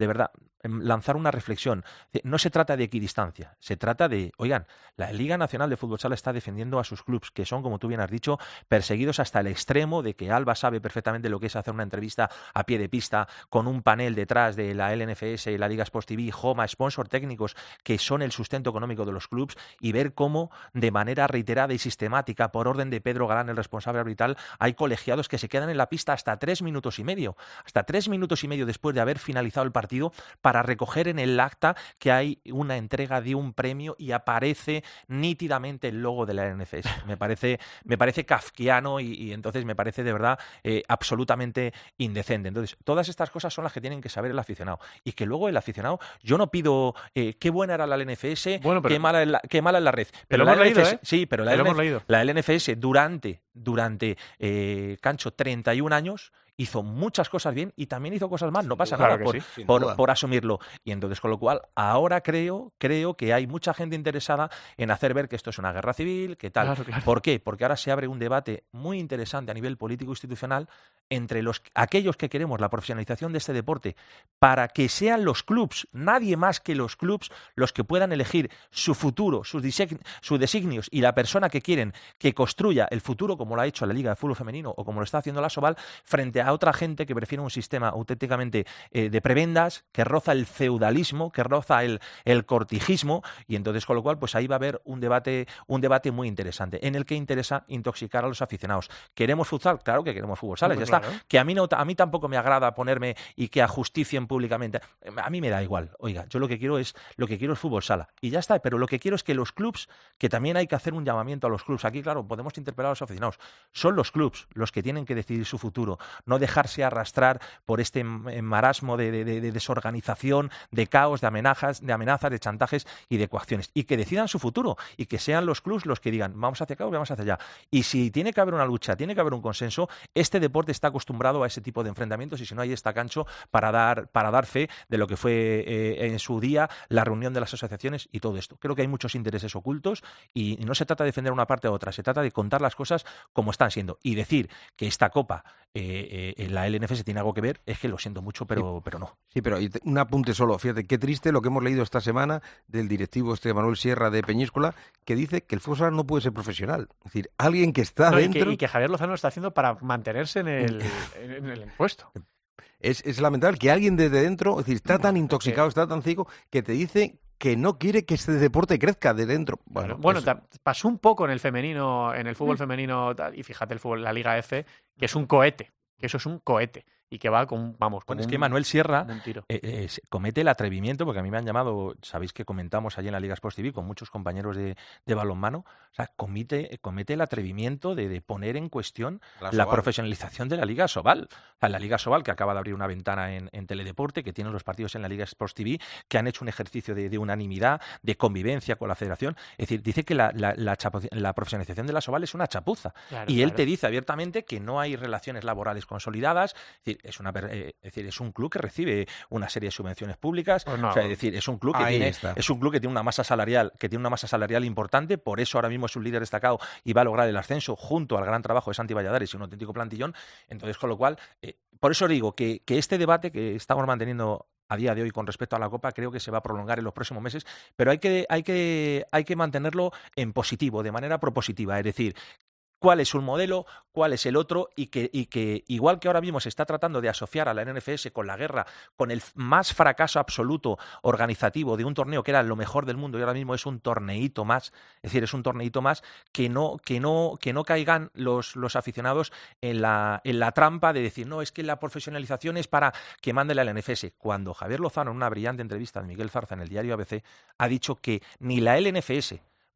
de verdad, em, lanzar una reflexión. No se trata de equidistancia, se trata de, oigan, la Liga Nacional de Fútbol Sala está defendiendo a sus clubes, que son, como tú bien has dicho, perseguidos hasta el extremo de que Alba sabe perfectamente lo que es hacer una entrevista a pie de pista con un panel detrás de la LNFS, la Liga Sports TV, Homa, sponsor técnicos que son el sustento económico de los clubes y ver cómo de manera reiterada y sistemática, por orden de Pedro Galán, el responsable arbitral, hay colegiados que se quedan en la pista hasta tres minutos y medio, hasta tres minutos y medio después de haber finalizado el partido para recoger en el acta que hay una entrega de un premio y aparece nítidamente el logo de la LNFS. Me parece, me parece kafkiano y, y entonces me parece de verdad eh, absolutamente indecente. Entonces, todas estas cosas son las que tienen que saber el aficionado. Y que luego el aficionado, yo no pido eh, qué buena era la LNFS, Bueno, pero- qué, mala es la, qué mala es la red. Pero la hemos leído, LNFS ¿eh? Sí, pero la, Pero la LNFS durante, durante eh, Cancho, 31 años, hizo muchas cosas bien y también hizo cosas mal. No pasa Claro nada por, sí, sin por- duda. por asumirlo. Y entonces, con lo cual, ahora creo, creo que hay mucha gente interesada en hacer ver que esto es una guerra civil, que tal. Claro, claro. ¿Por qué? Porque ahora se abre un debate muy interesante a nivel político institucional entre los, aquellos que queremos la profesionalización de este deporte para que sean los clubs, nadie más que los clubs, los que puedan elegir su futuro, sus, sus designios y la persona que quieren que construya el futuro, como lo ha hecho la Liga de Fútbol Femenino o como lo está haciendo la Soval, frente a otra gente que prefiere un sistema auténticamente eh, de prebendas, que roza el feudalismo, que roza el, el cortijismo, y entonces con lo cual pues ahí va a haber un debate, un debate muy interesante, en el que interesa intoxicar a los aficionados. ¿Queremos futsal? Claro que queremos fútbol sala, ya está. Que a mí, no, a mí tampoco me agrada ponerme y que ajusticien públicamente. A mí me da igual. Oiga, yo lo que quiero es lo que quiero es fútbol sala. Y ya está, pero lo que quiero es que los clubs, que también hay que hacer un llamamiento a los clubs. Aquí, claro, podemos interpelar a los aficionados. Son los clubs los que tienen que decidir su futuro, no dejarse arrastrar por este m- marasmo de- de desorganización, de caos, de amenazas, de amenazas, de chantajes y de coacciones. Y que decidan su futuro y que sean los clubs los que digan, vamos hacia acá o vamos hacia allá. Y si tiene que haber una lucha, tiene que haber un consenso, este deporte está acostumbrado a ese tipo de enfrentamientos y si no, ahí está Cancho para dar, para dar fe de lo que fue eh, en su día la reunión de las asociaciones y todo esto. Creo que hay muchos intereses ocultos y, no se trata de defender una parte u otra, se trata de contar las cosas como están siendo y decir que esta copa eh, eh, en la LNFS tiene algo que ver, es que lo siento mucho, pero, pero no. Sí, pero un apunte solo. Fíjate, qué triste lo que hemos leído esta semana del directivo este Manuel Sierra de Peñíscola, que dice que el fútbol no puede ser profesional. Es decir, alguien que está No, y, dentro... que, y que Javier Lozano lo está haciendo para mantenerse en el, en, en el puesto. Es, es lamentable que alguien desde dentro, es decir, está tan intoxicado, está tan ciego, que te dice que no quiere que este deporte crezca de dentro. Bueno, Bueno, pasó un poco en el femenino, en el fútbol femenino, tal, y fíjate el fútbol, la Liga F, que es un cohete, que eso es un cohete, y que va con, vamos, con Bueno, es un- que Manuel Sierra como un tiro. eh, eh, comete el atrevimiento, porque a mí me han llamado, sabéis que comentamos allí en la Liga Sports TV con muchos compañeros de, de balonmano, o sea, comete, comete el atrevimiento de, de poner en cuestión La profesionalización de la Liga Sobal. O sea, la Liga Sobal, que acaba de abrir una ventana en, en Teledeporte, que tiene los partidos en la Liga Sports TV, que han hecho un ejercicio de, de unanimidad, de convivencia con la federación. Es decir, dice que la, la- la chapu- la profesionalización de la Sobal es una chapuza. Claro, y él claro. te dice abiertamente que no hay relaciones laborales consolidadas. Es decir, es, una, eh, es decir, es un club que recibe una serie de subvenciones públicas. Pues no. O sea, es decir, es un club que tiene, está. es un club que tiene una masa salarial, que tiene una masa salarial importante, por eso ahora mismo es un líder destacado y va a lograr el ascenso junto al gran trabajo de Santi Valladares y un auténtico plantillón. Entonces, con lo cual, eh, por eso digo que, que este debate que estamos manteniendo a día de hoy con respecto a la Copa creo que se va a prolongar en los próximos meses, pero hay que, hay que, hay que mantenerlo en positivo, de manera propositiva, es decir, cuál es un modelo, cuál es el otro, y que, y que igual que ahora mismo se está tratando de asociar a la NFS con la guerra, con el más fracaso absoluto organizativo de un torneo que era lo mejor del mundo y ahora mismo es un torneito más, es decir, es un torneito más que no, que no, que no caigan los, los aficionados en la, en la trampa de decir, no, es que la profesionalización es para que mande la LNFS. Cuando Javier Lozano, en una brillante entrevista de Miguel Zarza en el diario ABC, ha dicho que ni la LNFS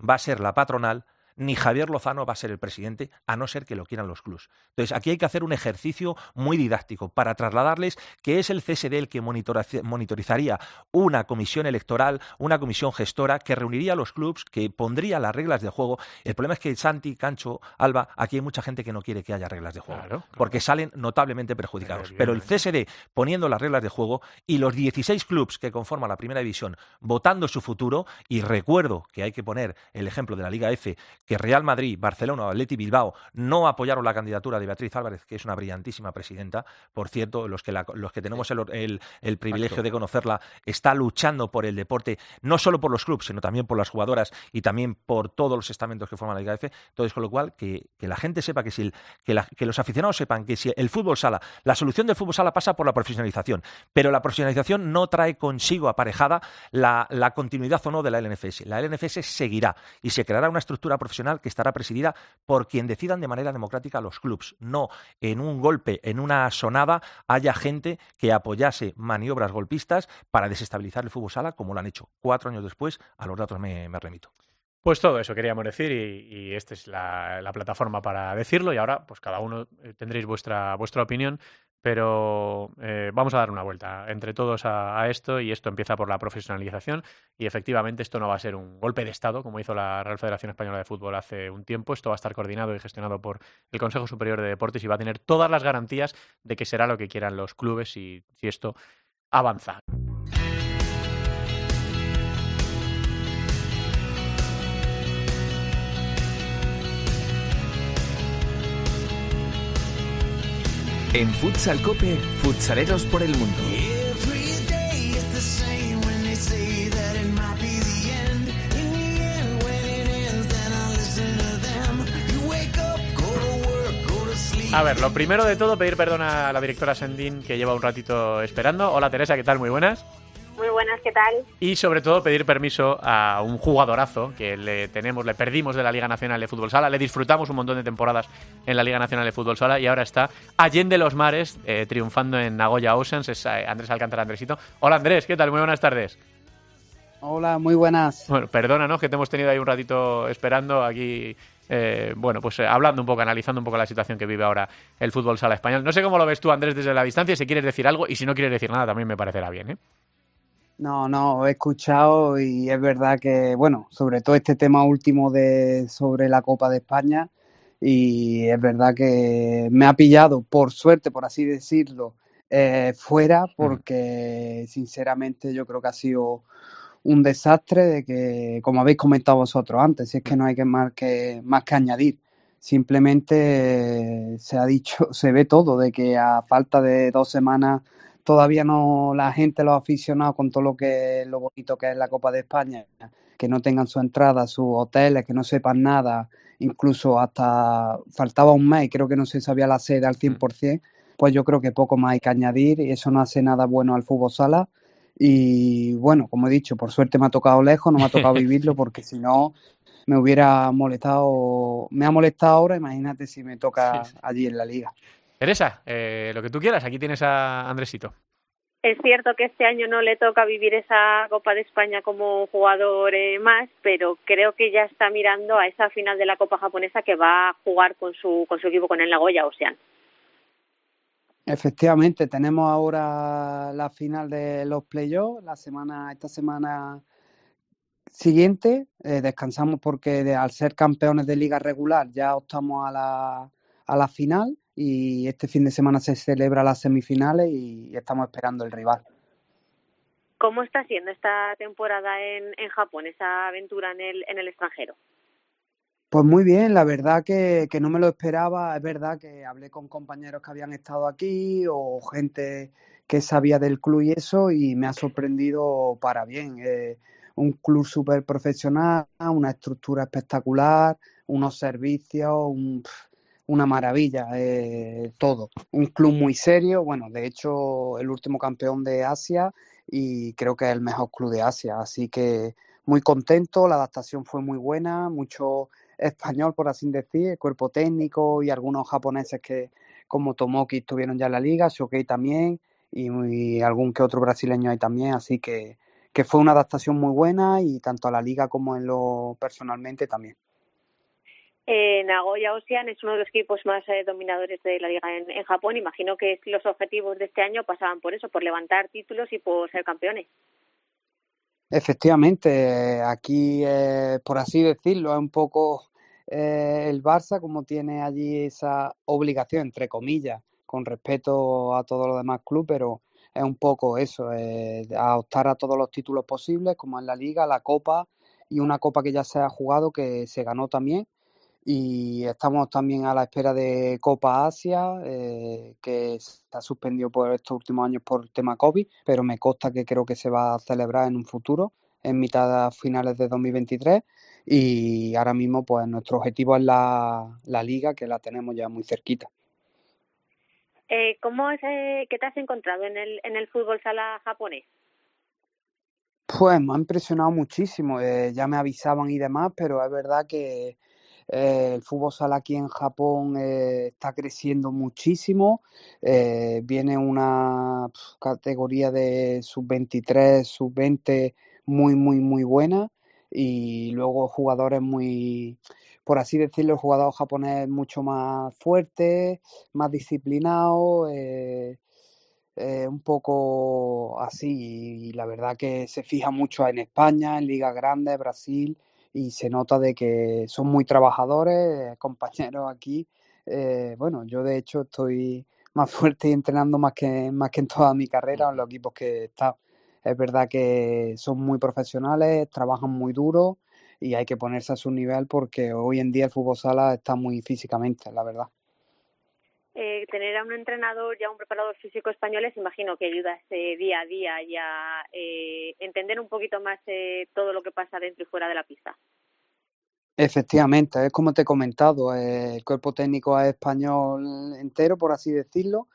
va a ser la patronal, ni Javier Lozano va a ser el presidente, a no ser que lo quieran los clubs. Entonces, aquí hay que hacer un ejercicio muy didáctico para trasladarles que es el CSD el que monitoriza- monitorizaría una comisión electoral, una comisión gestora que reuniría a los clubs, que pondría las reglas de juego. El problema es que Santi, Cancho, Alba, aquí hay mucha gente que no quiere que haya reglas de juego, Claro, claro. porque salen notablemente perjudicados. Pero el evidentemente. CSD poniendo las reglas de juego y los 16 clubs que conforman la primera división votando su futuro, y recuerdo que hay que poner el ejemplo de la Liga F, que Real Madrid, Barcelona o Atleti Bilbao no apoyaron la candidatura de Beatriz Álvarez, que es una brillantísima presidenta, por cierto, los que, la- los que tenemos el, el- el privilegio de conocerla, está luchando por el deporte, no solo por los clubs, sino también por las jugadoras y también por todos los estamentos que forman la Liga F. Entonces, con lo cual, que, que la gente sepa que si el- que, la- que los aficionados sepan que si el fútbol sala, la solución del fútbol sala pasa por la profesionalización, pero la profesionalización no trae consigo aparejada la, la continuidad o no de la LNFS. La LNFS seguirá y se creará una estructura profesional que estará presidida por quien decidan de manera democrática los clubs. No en un golpe, en una sonada, haya gente que apoyase maniobras golpistas para desestabilizar el fútbol sala, como lo han hecho cuatro años después. A los datos me, remito. Pues todo eso queríamos decir y, y esta es la, la plataforma para decirlo y ahora pues cada uno eh, tendréis vuestra, vuestra opinión, pero eh, vamos a dar una vuelta entre todos a, esto y esto empieza por la profesionalización y efectivamente esto no va a ser un golpe de Estado como hizo la Real Federación Española de Fútbol hace un tiempo, esto va a estar coordinado y gestionado por el Consejo Superior de Deportes y va a tener todas las garantías de que será lo que quieran los clubes si, si esto avanza. Up, go to work, go to sleep. A ver, lo primero de todo, pedir perdón a la directora Sendin que lleva un ratito esperando. Hola Teresa, ¿qué tal? Muy buenas. Muy buenas, ¿qué tal? Y sobre todo pedir permiso a un jugadorazo que le tenemos, le perdimos de la Liga Nacional de Fútbol Sala, le disfrutamos un montón de temporadas en la Liga Nacional de Fútbol Sala y ahora está allende los mares, eh, triunfando en Nagoya Oceans, es eh, Andrés Alcántara Andresito. Hola Andrés, ¿qué tal? Muy buenas tardes. Hola, muy buenas. Bueno, perdónanos que te hemos tenido ahí un ratito esperando aquí, eh, bueno, pues eh, hablando un poco, analizando un poco la situación que vive ahora el fútbol sala español. No sé cómo lo ves tú, Andrés, desde la distancia, si quieres decir algo y si no quieres decir nada también me parecerá bien, ¿eh? No, no, he escuchado y es verdad que, bueno, sobre todo este tema último de sobre la Copa de España y es verdad que me ha pillado, por suerte, por así decirlo, eh, fuera porque sinceramente yo creo que ha sido un desastre de que, como habéis comentado vosotros antes, si es que no hay que más que, más que añadir. Simplemente eh, se ha dicho, se ve todo, de que a falta de dos semanas todavía no la gente, los aficionados, con todo lo que lo bonito que es la Copa de España, que no tengan su entrada, sus hoteles, que no sepan nada, incluso hasta faltaba un mes y creo que no se sabía la sede al 100%, pues yo creo que poco más hay que añadir y eso no hace nada bueno al fútbol sala. Y bueno, como he dicho, por suerte me ha tocado lejos, no me ha tocado vivirlo porque si no me hubiera molestado, me ha molestado ahora, imagínate si me toca Sí, sí. allí en la liga. Teresa, eh, lo que tú quieras, aquí tienes a Andresito. Es cierto que este año no le toca vivir esa Copa de España como jugador eh, más, pero creo que ya está mirando a esa final de la Copa japonesa que va a jugar con su, con su equipo, con el Nagoya Ocean. Efectivamente, tenemos ahora la final de los playoffs, la semana, esta semana siguiente, eh, descansamos porque de- al ser campeones de liga regular ya optamos a la, a la final y este fin de semana se celebra las semifinales y estamos esperando el rival. ¿Cómo está siendo esta temporada en, en Japón, esa aventura en el, en el extranjero? Pues muy bien, la verdad que, que no me lo esperaba. Es verdad que hablé con compañeros que habían estado aquí o gente que sabía del club y eso, y me ha sorprendido para bien. Eh, un club súper profesional, una estructura espectacular, unos servicios, un- pf, una maravilla, eh, todo. Un club muy serio, bueno, de hecho, el último campeón de Asia y creo que es el mejor club de Asia, así que muy contento, la adaptación fue muy buena, mucho español, por así decir, el cuerpo técnico y algunos japoneses que como Tomoki estuvieron ya en la liga, Shokei también y, y algún que otro brasileño ahí también, así que, que fue una adaptación muy buena y tanto a la liga como en lo personalmente también. Eh, Nagoya Ocean es uno de los equipos más eh, dominadores de la liga en, Japón. Imagino que los objetivos de este año pasaban por eso, por levantar títulos y por ser campeones. Efectivamente, aquí, eh, por así decirlo, es un poco eh, el Barça como tiene allí esa obligación, entre comillas, con respeto a todos los demás clubes, pero es un poco eso, eh, a optar a todos los títulos posibles, como en la Liga, la Copa y una Copa que ya se ha jugado, que se ganó también. Y estamos también a la espera de Copa Asia, eh, que se ha suspendido por estos últimos años por el tema COVID, pero me consta que creo que se va a celebrar en un futuro, en mitad a finales de 2023. Y ahora mismo, pues nuestro objetivo es la, la Liga, que la tenemos ya muy cerquita. Eh, ¿Cómo es eh, que te has encontrado en el, en el fútbol sala japonés? Pues me ha impresionado muchísimo. eh, ya me avisaban y demás, pero es verdad que eh, el fútbol sala aquí en Japón eh, está creciendo muchísimo. Eh, viene una categoría de sub-23, sub-20 muy, muy, muy buena. Y luego jugadores muy, por así decirlo, el jugador japonés mucho más fuerte, más disciplinado. eh, un poco así y la verdad que se fija mucho en España, en ligas grandes, Brasil y se nota de que son muy trabajadores, compañeros aquí. Eh, bueno, yo de hecho estoy más fuerte y entrenando más que, más que en toda mi carrera en los equipos que he estado. Es verdad que son muy profesionales, trabajan muy duro y hay que ponerse a su nivel porque hoy en día el fútbol sala está muy físicamente, la verdad. Eh, tener a un entrenador y a un preparador físico españoles, imagino que ayuda ese día a día y a eh, entender un poquito más eh, todo lo que pasa dentro y fuera de la pista. Efectivamente, es como te he comentado, eh, el cuerpo técnico es español entero, por así decirlo,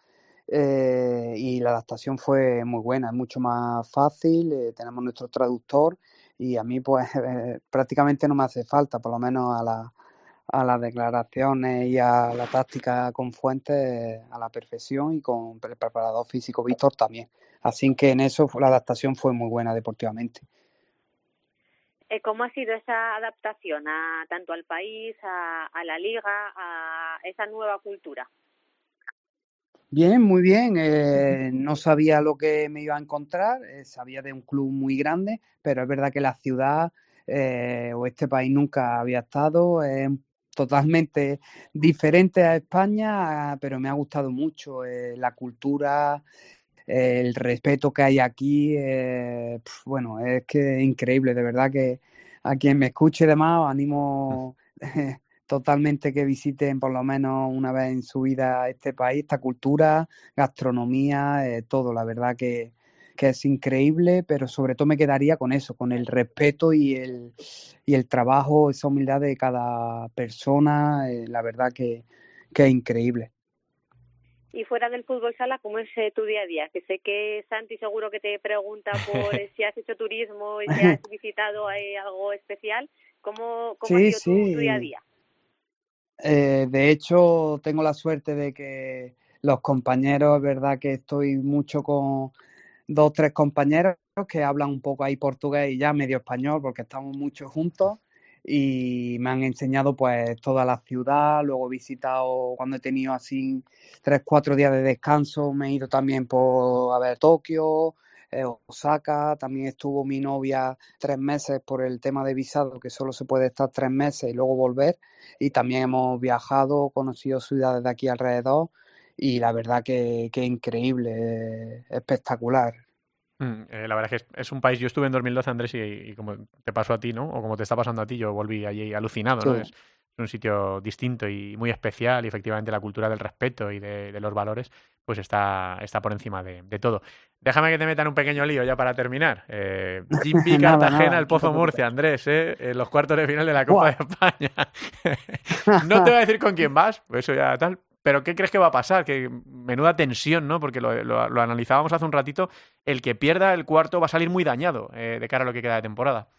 eh, y la adaptación fue muy buena, es mucho más fácil, eh, tenemos nuestro traductor y a mí pues eh, prácticamente no me hace falta, por lo menos a la, a las declaraciones y a la táctica con Fuentes a la perfección y con el preparador físico Víctor también. Así que en eso la adaptación fue muy buena deportivamente. Eh, ¿Cómo ha sido esa adaptación a tanto al país, a, a la liga, a esa nueva cultura? Bien, muy bien. eh, no sabía lo que me iba a encontrar, eh, sabía de un club muy grande, pero es verdad que la ciudad eh, o este país nunca había estado, es totalmente diferente a España, pero me ha gustado mucho eh, la cultura, el respeto que hay aquí. eh, bueno, es que es increíble, de verdad que a quien me escuche y demás, animo totalmente que visiten por lo menos una vez en su vida este país, esta cultura, gastronomía, eh, todo. La verdad que, que es increíble, pero sobre todo me quedaría con eso, con el respeto y el, y el trabajo, esa humildad de cada persona. eh, la verdad que, que es increíble. Y fuera del fútbol sala, ¿cómo es eh, tu día a día? Que sé que Santi seguro que te pregunta por si has hecho turismo y si has visitado eh, algo especial. ¿Cómo, cómo ha Sí, sido tu, tu día a día? De hecho, tengo la suerte de que los compañeros, es verdad que estoy mucho con dos, tres compañeros que hablan un poco ahí portugués y ya medio español, porque estamos mucho juntos y me han enseñado pues toda la ciudad, luego he visitado cuando he tenido así tres, cuatro días de descanso, me he ido también por a ver Tokio, eh, Osaka, también estuvo mi novia tres meses por el tema de visado, que solo se puede estar tres meses y luego volver, y también hemos viajado, conocido ciudades de aquí alrededor, y la verdad que, que increíble, espectacular. Mm, eh, la verdad es que es, es un país. Yo estuve en 2012, Andrés, y, y como te pasó a ti, ¿no? O como te está pasando a ti, yo volví allí alucinado, ¿no? Es, un sitio distinto y muy especial, y efectivamente la cultura del respeto y de, de los valores, pues está, está por encima de, de todo. Déjame que te meta en un pequeño lío ya para terminar. Eh, Jimmy Cartagena, nada, el Pozo. Murcia, Andrés, ¿eh? En los cuartos de final de la Copa Buah. de España. no te voy a decir con quién vas, pues eso ya tal. Pero ¿qué crees que va a pasar? Que menuda tensión, ¿no? Porque lo, analizábamos hace un ratito. El que pierda el cuarto va a salir muy dañado eh, de cara a lo que queda de temporada.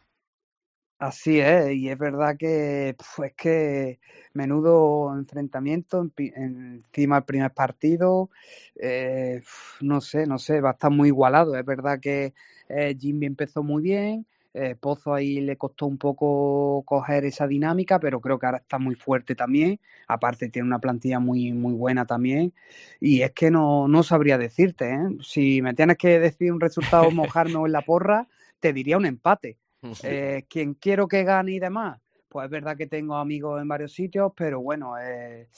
Así es, y es verdad que pf, es que menudo enfrentamiento, encima el primer partido, eh, no sé, no sé, va a estar muy igualado. Es verdad que eh, Jimmy empezó muy bien, Eh, Pozo ahí le costó un poco coger esa dinámica, pero creo que ahora está muy fuerte también. Aparte tiene una plantilla muy, muy buena también. Y es que no, no sabría decirte, ¿eh? Si me tienes que decir un resultado, mojarme o en la porra, te diría un empate. Eh, ¿Quién quiero que gane y demás? Pues es verdad que tengo amigos en varios sitios, pero bueno, eh,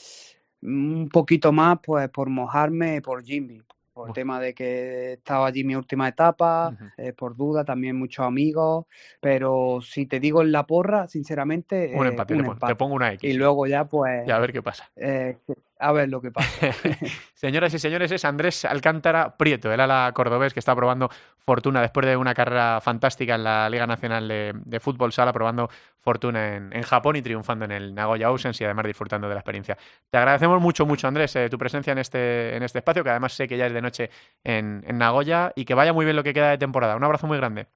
un poquito más pues por mojarme por Jimmy. Por el tema de que estaba allí mi última etapa, eh, por duda, también muchos amigos, pero si te digo en la porra, sinceramente, Un eh, empate, un te, pongo una X. Y luego ya pues, Y a ver qué pasa. eh, a ver lo que pasa. Señoras y señores, es Andrés Alcántara Prieto, el ala cordobés que está probando fortuna después de una carrera fantástica en la Liga Nacional de, Fútbol Sala, probando fortuna en, Japón y triunfando en el Nagoya Oceans y además disfrutando de la experiencia. Te agradecemos mucho, mucho, Andrés, eh, tu presencia en este, en este espacio, que además sé que ya es de noche en Nagoya y que vaya muy bien lo que queda de temporada. Un abrazo muy grande.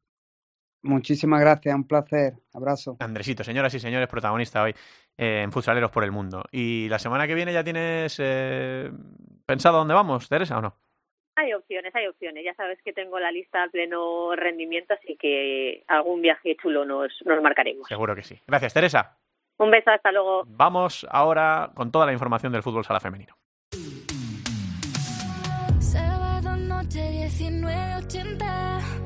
Muchísimas gracias, un placer. Abrazo. Andresito, señoras y señores, protagonista hoy eh, en Futsaleros por el Mundo. ¿Y la semana que viene ya tienes eh, pensado dónde vamos, Teresa, o no? Hay opciones, hay opciones. Ya sabes que tengo la lista a pleno rendimiento, así que algún viaje chulo nos, nos marcaremos. Seguro que sí. Gracias, Teresa. Un beso, hasta luego. Vamos ahora con toda la información del fútbol sala femenino. Sábado noche 19.80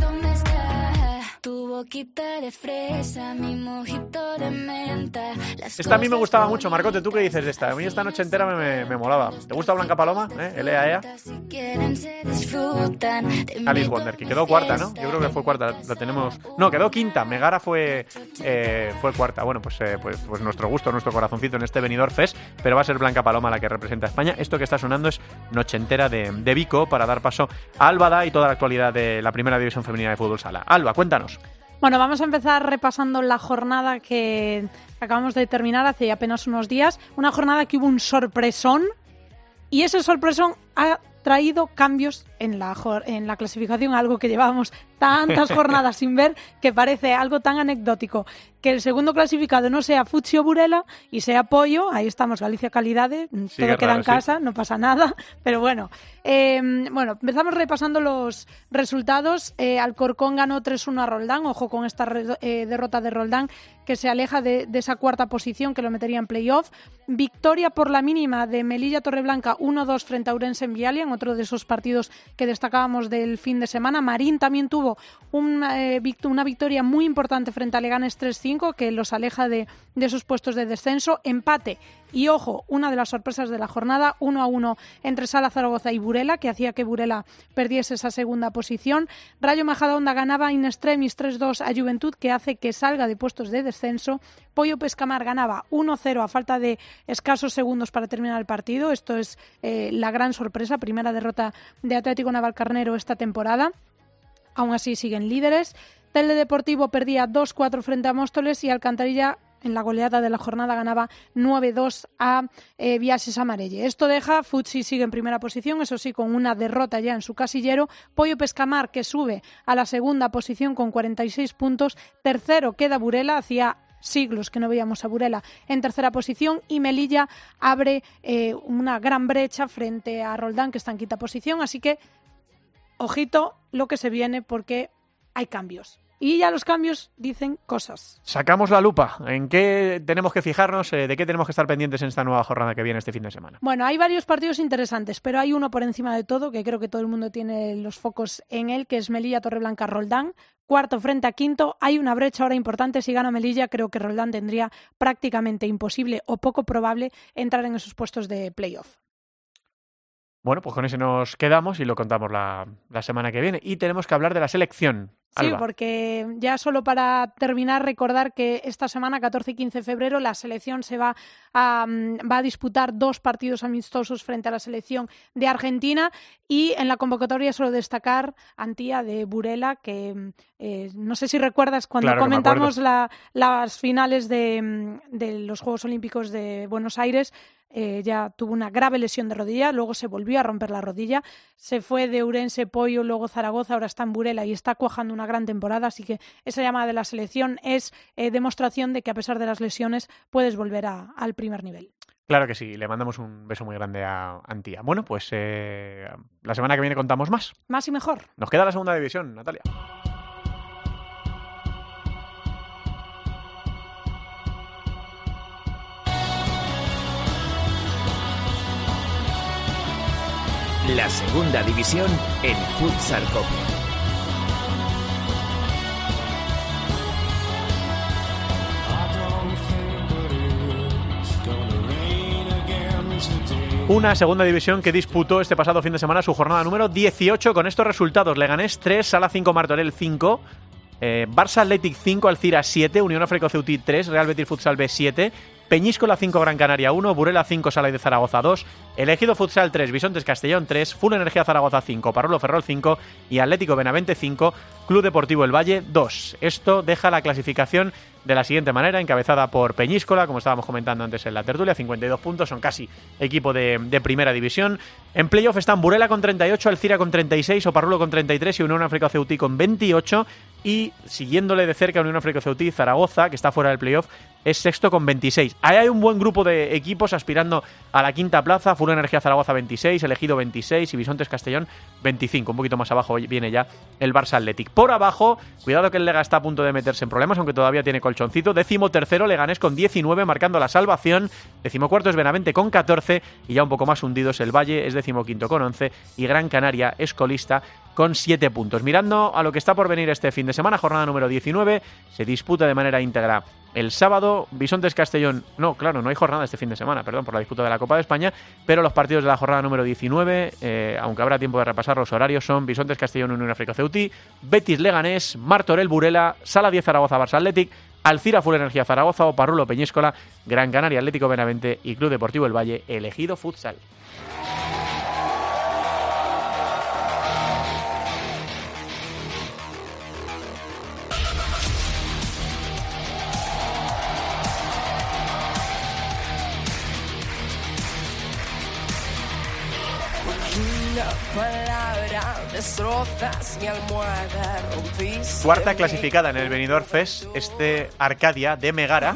Tu boquita de fresa, mi mojito de menta Esta a mí me gustaba mucho. Marcote, ¿tú qué dices de esta? A mí esta noche entera me, me, me molaba. ¿Te gusta Blanca Paloma? ¿Eh? Disfrutan Te Alice Wonder, que quedó cuarta, ¿no? Yo creo que fue cuarta. La tenemos. No, quedó quinta. Megara fue, eh, fue cuarta. Bueno, pues, eh, pues, pues nuestro gusto, nuestro corazoncito en este venidor Fest. Pero va a ser Blanca Paloma la que representa a España. Esto que está sonando es Noche entera de, de Vico para dar paso a Álvada y toda la actualidad de la primera división femenina de fútbol sala. Alba, cuéntanos. Bueno, vamos a empezar repasando la jornada que acabamos de terminar hace apenas unos días. Una jornada que hubo un sorpresón y ese sorpresón ha traído cambios en la, en la clasificación, algo que llevábamos tantas jornadas sin ver que parece algo tan anecdótico. Que el segundo clasificado no sea Futsio Burela y sea Pollo, ahí estamos, Galicia Calidades, Sí, qué todo queda raro, en sí. casa, no pasa nada, pero bueno. Eh, bueno, empezamos repasando los resultados. Eh, Alcorcón ganó 3-1 a Roldán, ojo con esta eh, derrota de Roldán que se aleja de, de esa cuarta posición que lo metería en playoff. Victoria por la mínima de Melilla Torreblanca 1-2 frente a Urense en Vialia, en otro de esos partidos que destacábamos del fin de semana. Marín también tuvo eh, una victoria muy importante frente a Leganes 3-5 que los aleja de, de esos puestos de descenso. Empate y ojo, una de las sorpresas de la jornada, 1 a 1 entre Sala Zaragoza y Burela, que hacía que Burela perdiese esa segunda posición. Rayo Majadahonda ganaba in extremis 3-2 a Juventud, que hace que salga de puestos de descenso. Pollo Pescamar ganaba 1-0 a falta de escasos segundos para terminar el partido. Esto es eh, la gran sorpresa, primera derrota de Atlético Navalcarnero esta temporada. Aún así siguen líderes. Telde Deportivo perdía 2-4 frente a Móstoles y Alcantarilla en la goleada de la jornada ganaba 9-2 a eh, Viases Amarelle. Esto deja, Futsi sigue en primera posición, eso sí, con una derrota ya en su casillero. Pollo Pescamar, que sube a la segunda posición con 46 puntos. Tercero queda Burela, hacía siglos que no veíamos a Burela en tercera posición y Melilla abre eh, una gran brecha frente a Roldán, que está en quinta posición. Así que, ojito lo que se viene porque hay cambios. Y ya los cambios dicen cosas. Sacamos la lupa. ¿En qué tenemos que fijarnos? eh, ¿De qué tenemos que estar pendientes en esta nueva jornada que viene este fin de semana? Bueno, hay varios partidos interesantes, pero hay uno por encima de todo, que creo que todo el mundo tiene los focos en él, que es Melilla Torreblanca Roldán. Cuarto frente a quinto. Hay una brecha ahora importante. Si gana Melilla, creo que Roldán tendría prácticamente imposible o poco probable entrar en esos puestos de playoff. Bueno, pues con ese nos quedamos y lo contamos la, la semana que viene. Y tenemos que hablar de la selección. Sí, Alba. porque ya solo para terminar, recordar que esta semana, 14 y 15 de febrero, la selección se va a, mm, va a disputar dos partidos amistosos frente a la selección de Argentina y en la convocatoria solo destacar Antía de Burela, que mm, eh, no sé si recuerdas cuando Claro comentamos la- las finales de, mm, de los Juegos Olímpicos de Buenos Aires. eh, ya tuvo una grave lesión de rodilla, luego se volvió a romper la rodilla, se fue de Urense, Pollo, luego Zaragoza, ahora está en Burela y está cuajando una gran temporada, así que esa llamada de la selección es eh, demostración de que a pesar de las lesiones puedes volver a- al primer nivel. Claro que sí, le mandamos un beso muy grande a Antía. Bueno, pues eh, la semana que viene contamos más. Más y mejor. Nos queda la segunda división, Natalia. La segunda división en Futsal Cope. Una segunda división que disputó este pasado fin de semana su jornada número 18 con estos resultados. Leganés 3, Sala 5, Martorell 5, eh, Barça Athletic 5, Alcira 7, Unión Africa Ceuti 3, Real Betis Futsal B 7, Peñíscola 5, Gran Canaria 1, Burela 5, Sala de Zaragoza 2, Elegido Futsal 3, Bisontes Castellón 3, Full Energía Zaragoza 5, Parolo Ferrol 5 y Atlético Benavente 5, Club Deportivo El Valle 2. Esto deja la clasificación de la siguiente manera, encabezada por Peñíscola, como estábamos comentando antes en la tertulia, 52 puntos, son casi equipo de, primera división. En playoff están Burela con 38, Alcira con 36, Oparrulo con 33 y Unión África Ceutí con 28. Y siguiéndole de cerca Unión África Ceutí, Zaragoza, que está fuera del playoff, es sexto con 26. Ahí hay un buen grupo de equipos aspirando a la quinta plaza. Furo Energía Zaragoza 26, Elegido 26 y Bisontes Castellón 25. Un poquito más abajo viene ya el Barça Athletic. Por abajo, cuidado que el Lega está a punto de meterse en problemas, aunque todavía tiene colchoncito. Décimo tercero, Leganés con 19, marcando la salvación. Décimo cuarto es Benavente con 14 y ya un poco más hundidos el Valle es décimo quinto con 11 y Gran Canaria es colista con 7 puntos. Mirando a lo que está por venir este fin de semana, jornada número 19, se disputa de manera íntegra el sábado. Bisontes Castellón, no, claro, no hay jornada este fin de semana, perdón, por la disputa de la Copa de España, pero los partidos de la jornada número 19, eh, aunque habrá tiempo de repasar los horarios, son Bisontes Castellón, Unión África Ceutí, Betis Leganés, Martorell Burela, Sala 10 Zaragoza Barça Athletic, Alcira Full Energía Zaragoza, Oparrulo Peñíscola, Gran Canaria Atlético Benavente y Club Deportivo El Valle, elegido futsal. Palabra destrozas mi almohada, rompiste Cuarta clasificada en el Benidorm Fest, este Arcadia de Megara,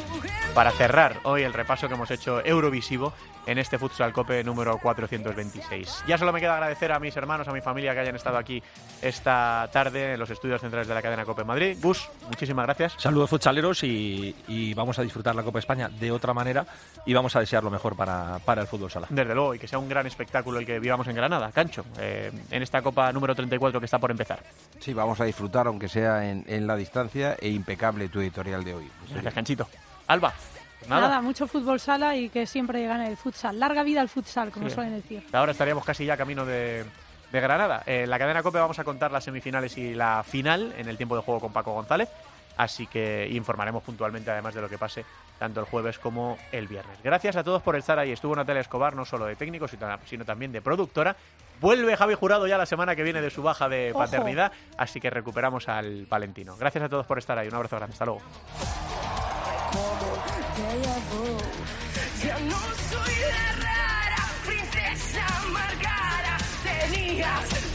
para cerrar hoy el repaso que hemos hecho Eurovisivo en este Futsal Cope número 426. Ya solo me queda agradecer a mis hermanos, a mi familia que hayan estado aquí esta tarde en los estudios centrales de la cadena Cope Madrid. Gus, muchísimas gracias. Saludos futsaleros y, y vamos a disfrutar la Copa España de otra manera y vamos a desear lo mejor para, para el fútbol sala. Desde luego, y que sea un gran espectáculo el que vivamos en Granada, Cancho, eh, en esta Copa número 34 que está por empezar. Sí, vamos a disfrutar, aunque sea en, en la distancia, e impecable tu editorial de hoy. Gracias, Canchito. Alba, Nada. nada. mucho fútbol sala y que siempre gane el futsal. Larga vida al futsal, como Sí. suelen decir. Ahora estaríamos casi ya camino de, de Granada. En la cadena COPE vamos a contar las semifinales y la final en el tiempo de juego con Paco González. Así que informaremos puntualmente además de lo que pase tanto el jueves como el viernes. Gracias a todos por estar ahí. Estuvo Natalia Escobar, no solo de técnico, sino también de productora. Vuelve Javi Jurado ya la semana que viene de su baja de Ojo. paternidad, así que recuperamos al Valentino. Gracias a todos por estar ahí. Un abrazo grande. Hasta luego. Llevo. Ya no soy la rara princesa amargada. Tenías